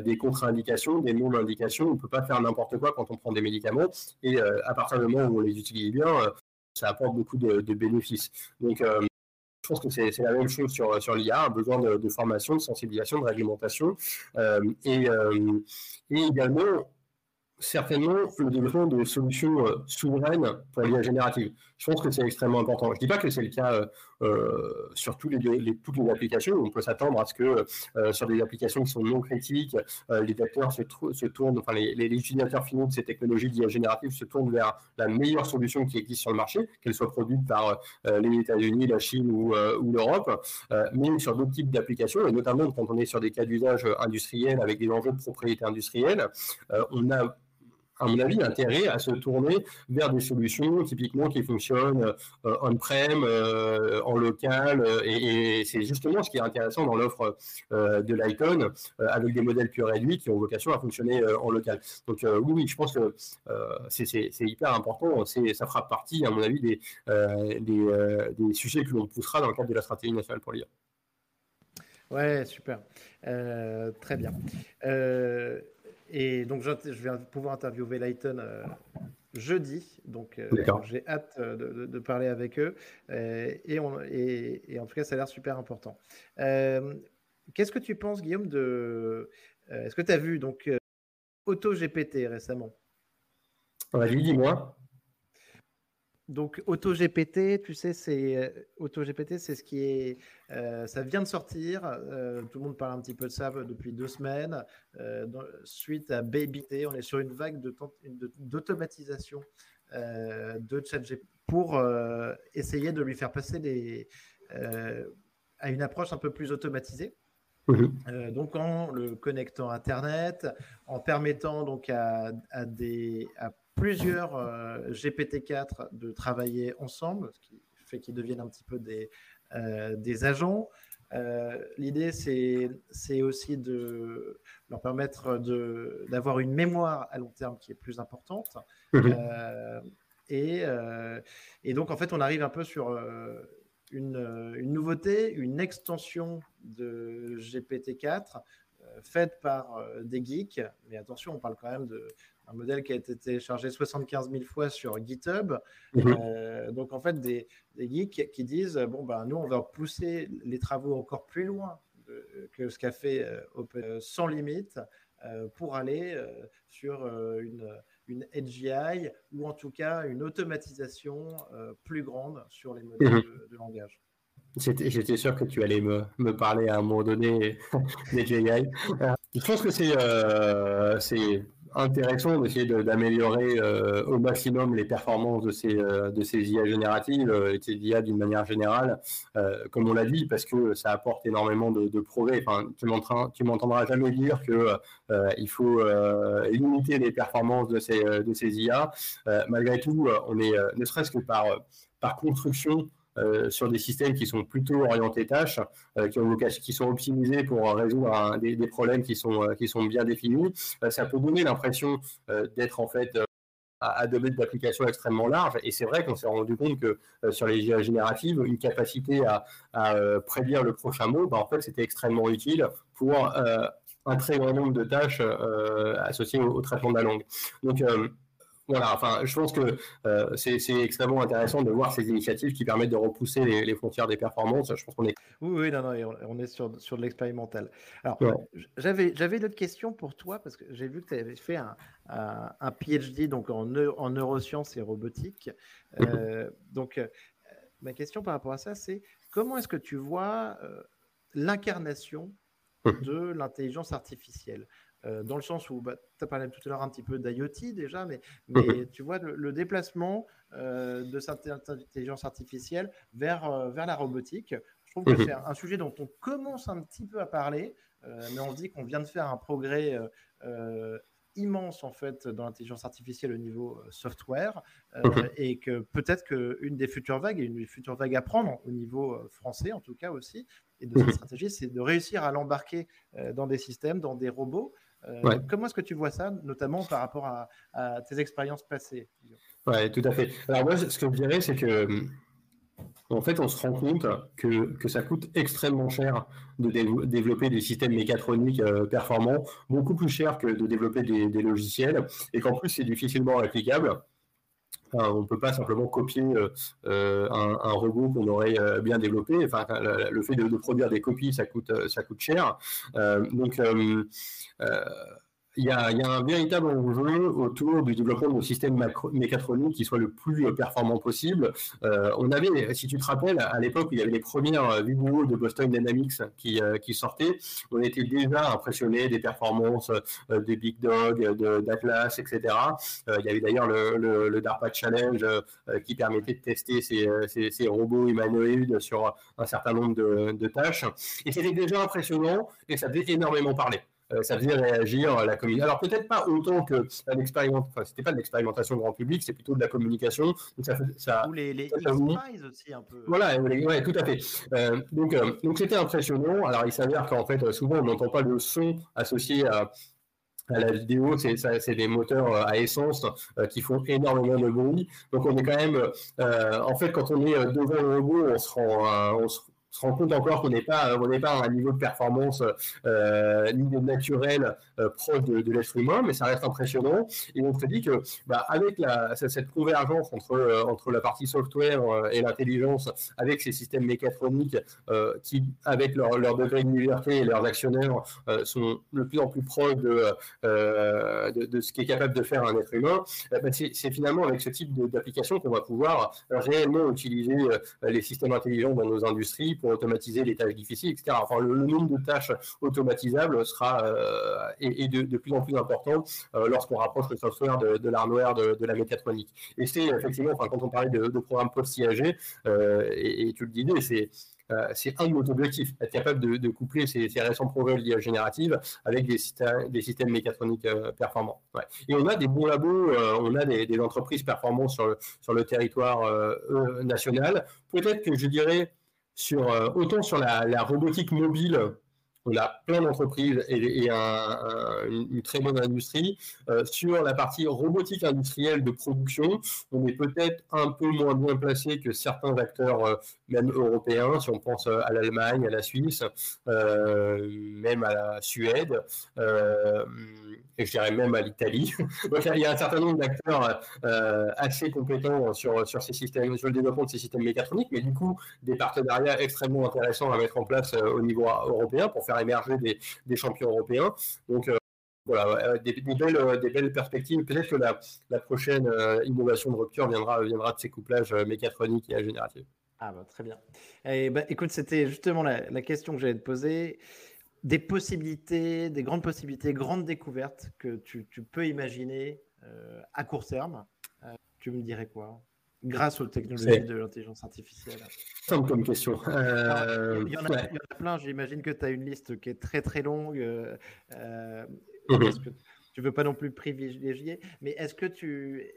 des contre-indications, des non-indications. On ne peut pas faire n'importe quoi quand on prend des médicaments. Et à partir du moment où on les utilise bien, ça apporte beaucoup de, bénéfices. Donc, euh, je pense que c'est la même chose sur, sur l'IA, un besoin de, formation, de sensibilisation, de réglementation. Euh, et, euh, et, également, certainement, le développement de solutions souveraines pour l'IA générative. Je pense que c'est extrêmement important. Je ne dis pas que c'est le cas sur tous les, toutes les applications. On peut s'attendre à ce que sur des applications qui sont non critiques, les acteurs se, tournent, enfin les, utilisateurs finaux de ces technologies d'IA générative se tournent vers la meilleure solution qui existe sur le marché, qu'elle soit produite par les États-Unis, la Chine ou, ou l'Europe, mais sur d'autres types d'applications, et notamment quand on est sur des cas d'usage industriel avec des enjeux de propriété industrielle, on a à mon avis, intérêt à se tourner vers des solutions typiquement qui fonctionnent euh, on-prem, euh, en local. Euh, et, c'est justement ce qui est intéressant dans l'offre de Lighton, avec des modèles plus réduits qui ont vocation à fonctionner en local. Donc oui, oui, je pense que c'est hyper important. Ça fera partie, à mon avis, des sujets que l'on poussera dans le cadre de la stratégie nationale pour l'IA. Ouais, super. très bien. Et donc, je, vais pouvoir interviewer Lighton euh, jeudi. Donc, euh, j'ai hâte euh, de, parler avec eux. Et, en tout cas, ça a l'air super important. Qu'est-ce que tu penses, Guillaume, de. Est-ce que tu as vu donc AutoGPT récemment? Vas-y, dis-moi. Donc AutoGPT, tu sais, c'est euh, AutoGPT, c'est ce qui est, euh, ça vient de sortir. Euh, tout le monde parle un petit peu de ça depuis deux semaines. suite à BabyT, on est sur une vague d'automatisation de, ChatGPT pour essayer de lui faire passer des, à une approche un peu plus automatisée. Mmh donc en le connectant à Internet, en permettant donc à, à des à plusieurs euh, GPT-4 de travailler ensemble, ce qui fait qu'ils deviennent un petit peu des, euh, des agents. Euh, l'idée, c'est aussi de leur permettre d'avoir une mémoire à long terme qui est plus importante. Mhm. et, et, donc, en fait, on arrive un peu sur une, une nouveauté, une extension de GPT-4 faite par des geeks. Mais attention, on parle quand même de, un modèle qui a été téléchargé 75 000 fois sur GitHub. Mhm. Euh, donc, en fait, des, geeks qui disent bon, ben, nous, on va pousser les travaux encore plus loin que ce qu'a fait euh, Open sans limite euh, pour aller sur une, une AGI ou en tout cas une automatisation plus grande sur les modèles mhm. de, langage. J'étais sûr que tu allais me, parler à un moment donné des GI. Je pense que c'est intéressant d'essayer d'améliorer euh, au maximum les performances de ces, euh, IA génératives euh, et ces IA d'une manière générale, comme on l'a dit, parce que ça apporte énormément de, progrès. Enfin, tu m'entendras jamais dire qu'il faut limiter les performances de ces, IA. malgré tout, on est, ne serait-ce que par construction, euh, sur des systèmes qui sont plutôt orientés tâches, euh, qui, ont, qui sont optimisés pour résoudre des, problèmes qui sont, euh, bien définis. ça peut donner l'impression d'être en fait à, domaine d'application extrêmement large. Et c'est vrai qu'on s'est rendu compte que sur les génératives, une capacité à, prédire le prochain mot, bah, en fait, c'était extrêmement utile pour un très grand nombre de tâches associées au, traitement de la langue. Voilà, enfin, je pense que euh, c'est extrêmement intéressant de voir ces initiatives qui permettent de repousser les, frontières des performances. Je pense qu'on est. Oui, oui, non, non, on est sur, sur de l'expérimental. Alors, j'avais j'avais d'autres questions pour toi parce que j'ai vu que tu avais fait un, un, PhD donc en, en neurosciences et robotique. Euh, donc, euh, ma question par rapport à ça, c'est comment est-ce que tu vois l'incarnation de l'intelligence artificielle? Euh, dans le sens où bah, tu as parlé tout à l'heure un petit peu d'IoT déjà, mais, mais tu vois le, déplacement euh, de cette intelligence artificielle vers, euh, vers la robotique. Je trouve que mhm. c'est un, sujet dont on commence un petit peu à parler, mais on se dit qu'on vient de faire un progrès immense en fait dans l'intelligence artificielle au niveau software mhm. et que peut-être qu'une des futures vagues, et une des futures vagues à prendre au niveau français en tout cas aussi, et de cette mhm. stratégie, c'est de réussir à l'embarquer dans des systèmes, dans des robots euh, comment est-ce que tu vois ça, notamment par rapport à, tes expériences passées Oui, tout à fait. Alors moi, ce que je dirais, c'est que euh, en fait, on se rend compte que, que ça coûte extrêmement cher de développer des systèmes mécatroniques euh, performants, beaucoup plus cher que de développer des, des logiciels, et qu'en plus, c'est difficilement on ne peut pas simplement copier euh, euh, un, robot qu'on aurait euh, bien développé. Le fait de, produire des copies, ça coûte, ça coûte cher. donc, il y, a, un véritable enjeu autour du développement de systèmes mécatroniques qui soit le plus euh, performant possible. Euh, on avait, si tu te rappelles, à l'époque, il y avait les premières vidéos de Boston Dynamics qui, sortaient. On était déjà impressionné des performances des Big Dog, d'Atlas, etc. il y avait d'ailleurs le, DARPA Challenge qui permettait de tester ces, ces, robots humanoïdes sur un certain nombre de, de tâches. Et c'était déjà impressionnant et ça faisait énormément parler. Euh, ça faisait réagir la communauté. Alors peut-être pas autant que l'expérimentation, enfin c'était pas de l'expérimentation grand public, c'est plutôt de la communication. ça, Ou les, les aussi un peu. Voilà, ouais, tout à fait. Euh, donc euh, donc c'était impressionnant. Alors il s'avère qu'en fait souvent on n'entend pas le son associé à à la vidéo, c'est des moteurs à essence qui font énormément de bruit. Donc on est quand même, en fait, quand on est devant un robot, on se rend, on se, se rend compte encore qu'on n'est pas, on n'est pas à un niveau de performance euh, niveau naturel euh, proche de, l'être humain, mais ça reste impressionnant. Et on se dit que bah, avec la, cette convergence entre, euh, entre la partie software euh, et l'intelligence, avec ces systèmes mécatroniques qui, avec leur, leur, degré de liberté et leurs actionnaires, sont de plus en plus proches de, de, de, ce qui est capable de faire un être humain, bah, c'est finalement avec ce type d'application qu'on va pouvoir réellement utiliser les systèmes intelligents dans nos industries pour automatiser les tâches difficiles, etc. Enfin, le, nombre de tâches automatisables sera euh, est, de, plus en plus important euh, lorsqu'on rapproche le software de, de l'hardware, de, la mécatronique. Et c'est effectivement, enfin, quand on parlait de, programmes post-IAG, euh, et, tu le disais, c'est c'est un de nos objectifs, être capable de, coupler ces, récents progrès de l'IA générative avec des, des systèmes mécatroniques performants. Et on a des bons labos, on a des, entreprises performantes sur le, sur le territoire national. Peut-être que je dirais sur, euh, autant sur la, robotique mobile, on a plein d'entreprises et, une, très bonne industrie. Euh, sur la partie robotique industrielle de production, on est peut-être un peu moins bien placé que certains acteurs, euh, même européens, si on pense à l'Allemagne, à la Suisse, même à la Suède et je dirais même à l'Italie. Donc il y a un certain nombre d'acteurs euh, assez compétents sur, sur ces systèmes, sur le développement de ces systèmes mécatroniques, mais du coup des partenariats extrêmement intéressants à mettre en place euh, au niveau européen pour faire émerger des, des champions européens. Donc euh, voilà, des, belles, des, belles, perspectives. Peut-être que la, la prochaine innovation de rupture viendra, viendra de ces couplages mécatroniques et génératifs. Ah bah, très bien. Et eh bah, écoute, c'était justement la, la question que j'allais te poser des possibilités, des grandes possibilités, grandes découvertes que tu, peux imaginer euh, à court terme. Euh, tu me dirais quoi? Grâce aux technologies de l'intelligence artificielle. Simple comme question. Euh, il, y en a, plein, j'imagine que tu as une liste qui est très très longue. Mhm. que tu veux pas non plus privilégier, mais est-ce que tu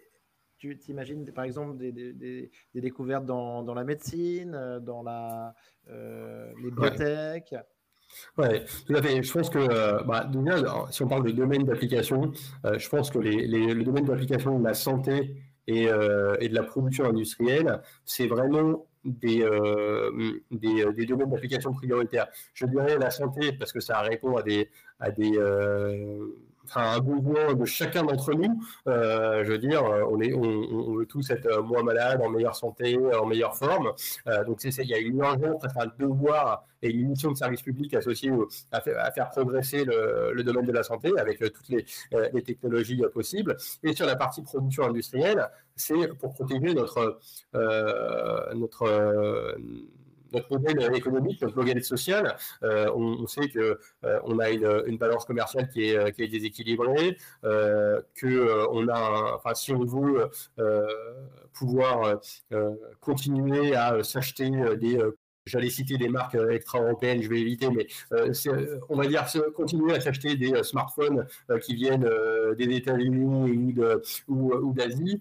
tu t'imagines par exemple des, des, découvertes dans, dans, la médecine, dans la, les biotech? Oui, tout à fait. Je pense que, euh, bah, si on parle de domaine d'application, euh, je pense que les, le domaine d'application de la santé et, euh, et, de la production industrielle, c'est vraiment des, des, des, domaines d'application prioritaires. Je dirais la santé parce que ça répond à des, à des un besoin de chacun d'entre nous. Euh, je veux dire, on, est, on, veut tous être moins malades, en meilleure santé, en meilleure forme. Euh, donc, il y a une urgence, un devoir et une mission de service public associée à, faire, progresser le, domaine de la santé avec euh, toutes les, les, technologies possibles. Et sur la partie production industrielle, c'est pour protéger notre, notre notre modèle économique, notre modèle social, euh, on, sait que euh, on a une, balance commerciale qui est, est déséquilibrée, euh, que on a, enfin, si on veut pouvoir continuer à s'acheter des J'allais citer des marques extra-européennes, je vais éviter, mais on va dire continuer à s'acheter des smartphones qui viennent des États-Unis ou d'Asie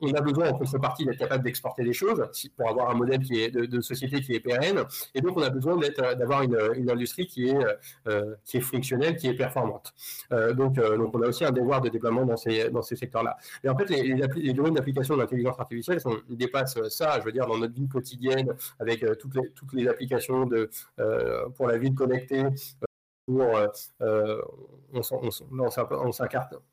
on a besoin en contrepartie d'être capable d'exporter des choses pour avoir un modèle qui est de, société qui est pérenne. Et donc, on a besoin d'avoir une, industrie qui est, euh, qui est fonctionnelle, qui est performante. Euh, donc, euh, donc, on a aussi un devoir de déploiement dans ces, dans ces secteurs-là. Et en fait, les, les, domaines d'application de l'intelligence artificielle dépassent ça, je veux dire, dans notre vie quotidienne, avec toutes, les, toutes les applications de, pour la ville connectée, on,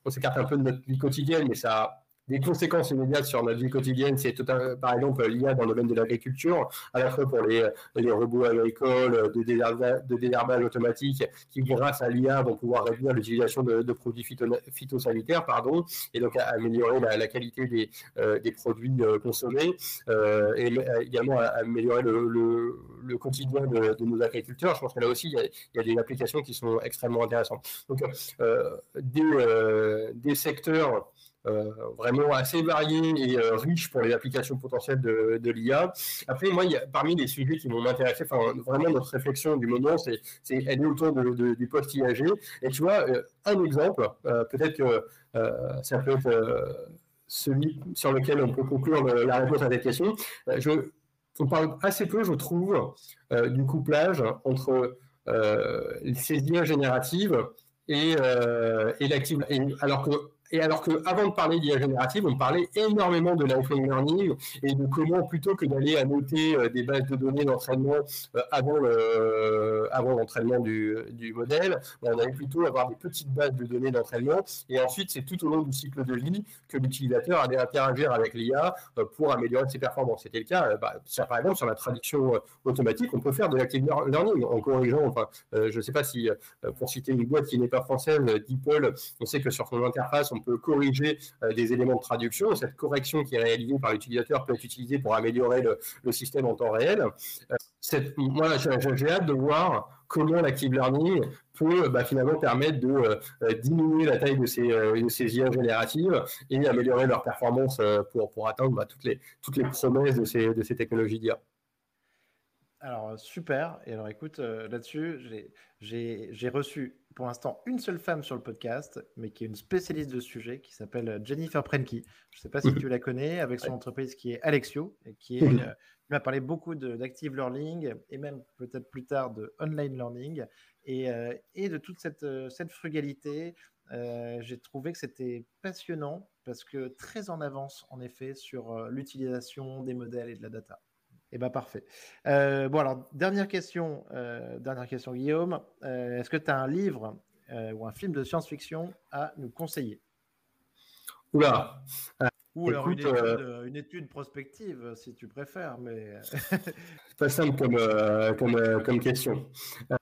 s'écarte un peu de notre vie quotidienne, mais ça des conséquences immédiates sur notre vie quotidienne. C'est par exemple l'IA dans le domaine de l'agriculture, à la fois pour les, robots agricoles de désherbage, automatique qui, grâce à l'IA, vont pouvoir réduire l'utilisation de, produits phytosanitaires pardon, et donc améliorer la, qualité des, euh, produits euh, consommés euh, et également améliorer le, quotidien de, nos agriculteurs. Je pense que là aussi, il y, a, des applications qui sont extrêmement intéressantes. Donc, des, secteurs vraiment assez varié et euh, riche pour les applications potentielles de, l'IA. Après, moi, parmi les sujets qui vont m'intéresser, enfin, vraiment notre réflexion du moment, c'est, elle est autour de, du post-IAG. Et tu vois, euh, un exemple, peut-être que ça peut être celui sur lequel on peut conclure la réponse à cette question. on parle assez peu, je trouve, du couplage entre ces IA génératives et, et l'active. Alors que et alors qu'avant de parler d'IA générative, on parlait énormément de lifelong learning et de comment, plutôt que d'aller annoter euh, des bases de données d'entraînement euh, avant, avant l'entraînement du, du, modèle, on allait plutôt avoir des petites bases de données d'entraînement. Et ensuite, c'est tout au long du cycle de vie que l'utilisateur allait interagir avec l'IA euh, pour améliorer ses performances. C'était le cas, bah, par exemple, sur la traduction automatique, on peut faire de l'active learning en corrigeant. Enfin, je ne sais pas si, pour citer une boîte qui n'est pas française, DeepL, on sait que sur son interface, on peut corriger euh, des éléments de traduction. Cette correction qui est réalisée par l'utilisateur peut être utilisée pour améliorer le, système en temps réel. Euh, moi, j'ai hâte de voir comment l'active learning peut bah, finalement permettre de euh, diminuer la taille de ces, IA génératives et améliorer leur performance pour, pour atteindre bah, toutes, les, toutes les promesses de ces, de ces technologies d'IA. Alors, super. Et alors, écoute, là-dessus, j'ai reçu pour l'instant une seule femme sur le podcast, mais qui est une spécialiste de ce sujet, qui s'appelle euh, Jennifer Prenke. Je ne sais pas si mhm. tu la connais, avec son entreprise qui est Alexio, et qui est, mhm. m'a parlé beaucoup d'active learning et même peut-être plus tard de online learning et, euh, et de toute cette, euh, cette frugalité. J'ai trouvé que c'était passionnant parce que très en avance, en effet, sur l'utilisation des modèles et de la data. Eh bien, parfait. Euh, bon, alors, dernière question, euh, dernière question Guillaume. Euh, est-ce que tu as un livre ou un film de science-fiction à nous conseiller? Oula Ou alors une étude, prospective, si tu préfères. Mais... pas simple comme, euh, comme, euh, comme question.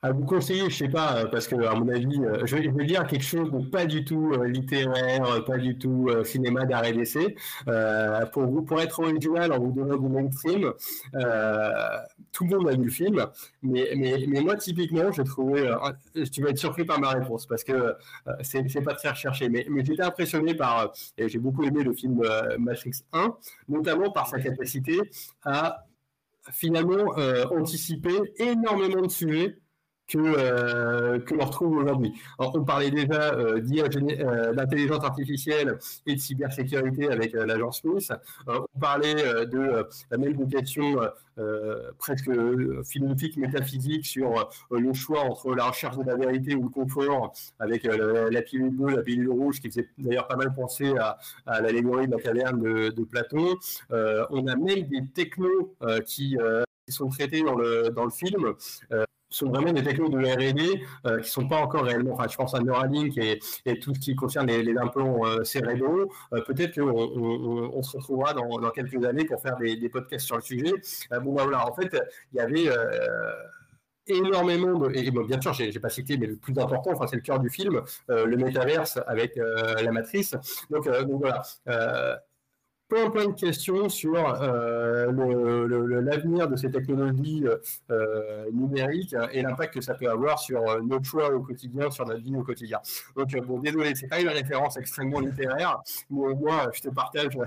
À vous conseiller, je sais pas, euh, parce que à mon avis, je vais, vous dire quelque chose de pas du tout littéraire, pas du tout cinéma d'arrêt d'essai. pour vous, pour être original, en vous donnant du mainstream, tout le monde a vu le film, mais, mais, mais moi typiquement, j'ai trouvé, tu vas être surpris par ma réponse parce que c'est, c'est pas très recherché, mais, mais j'étais impressionné par, et j'ai beaucoup aimé le film Matrix 1, notamment par sa capacité à finalement euh, anticiper énormément de sujets que, euh, que l'on retrouve aujourd'hui. On parlait déjà euh, euh, d'intelligence artificielle et de cybersécurité avec l'agence Smith. on parlait de la même question presque philosophique, métaphysique sur le choix entre la recherche de la vérité ou le confort avec la, pilule bleue, la pilule rouge, qui faisait d'ailleurs pas mal penser à, l'allégorie de la caverne de, de Platon. on a même des technos qui sont traités dans le film sont vraiment des technos de R&D euh, qui sont pas encore réellement. Enfin, je pense à Neuralink et, tout ce qui concerne les, les implants euh, cérébraux. Euh, peut-être qu'on on, se retrouvera dans, quelques années pour faire des, podcasts sur le sujet. Euh, bon, bah, voilà. En fait, il y avait énormément de, et bien sûr, j'ai pas cité, mais le plus important, enfin, c'est le cœur du film, le métaverse avec la matrice. Donc voilà plein, plein de questions sur euh, l'avenir de ces technologies euh, numériques et l'impact que ça peut avoir sur euh, notre choix au quotidien, sur notre vie au quotidien. Donc, bon, désolé, c'est pas une référence extrêmement littéraire, mais au moins, je te partage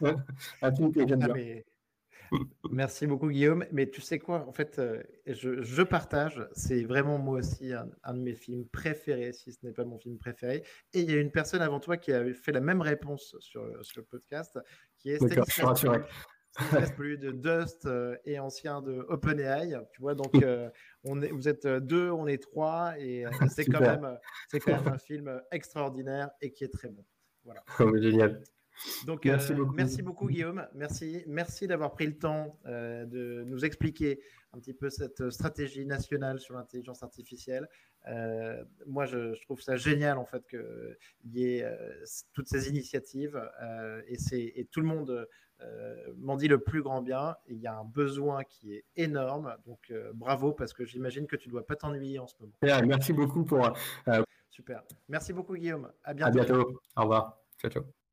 un truc que j'aime ah, bien. Merci beaucoup, Guillaume. Mais tu sais quoi, en fait, euh, je, partage. C'est vraiment moi aussi un, de mes films préférés, si ce n'est pas mon film préféré. Et il y a une personne avant toi qui a fait la même réponse sur, sur le podcast, qui est Stanislas plus de Dust euh, et ancien de OpenAI. Tu vois, donc euh, on est, vous êtes deux, on est trois, et c'est quand, même, quand même un film extraordinaire et qui est très bon. Voilà. génial. Donc, merci, beaucoup. merci beaucoup, Guillaume. Merci, merci d'avoir pris le temps de nous expliquer un petit peu cette stratégie nationale sur l'intelligence artificielle. moi, je, trouve ça génial en fait qu'il y ait toutes ces initiatives et, et, tout le monde euh, m'en dit le plus grand bien. Il y a un besoin qui est énorme. Donc euh, bravo parce que j'imagine que tu ne dois pas t'ennuyer en ce moment. Merci beaucoup pour. Euh, Super. Merci beaucoup Guillaume. À bientôt. À bientôt. Au revoir. Ciao ciao.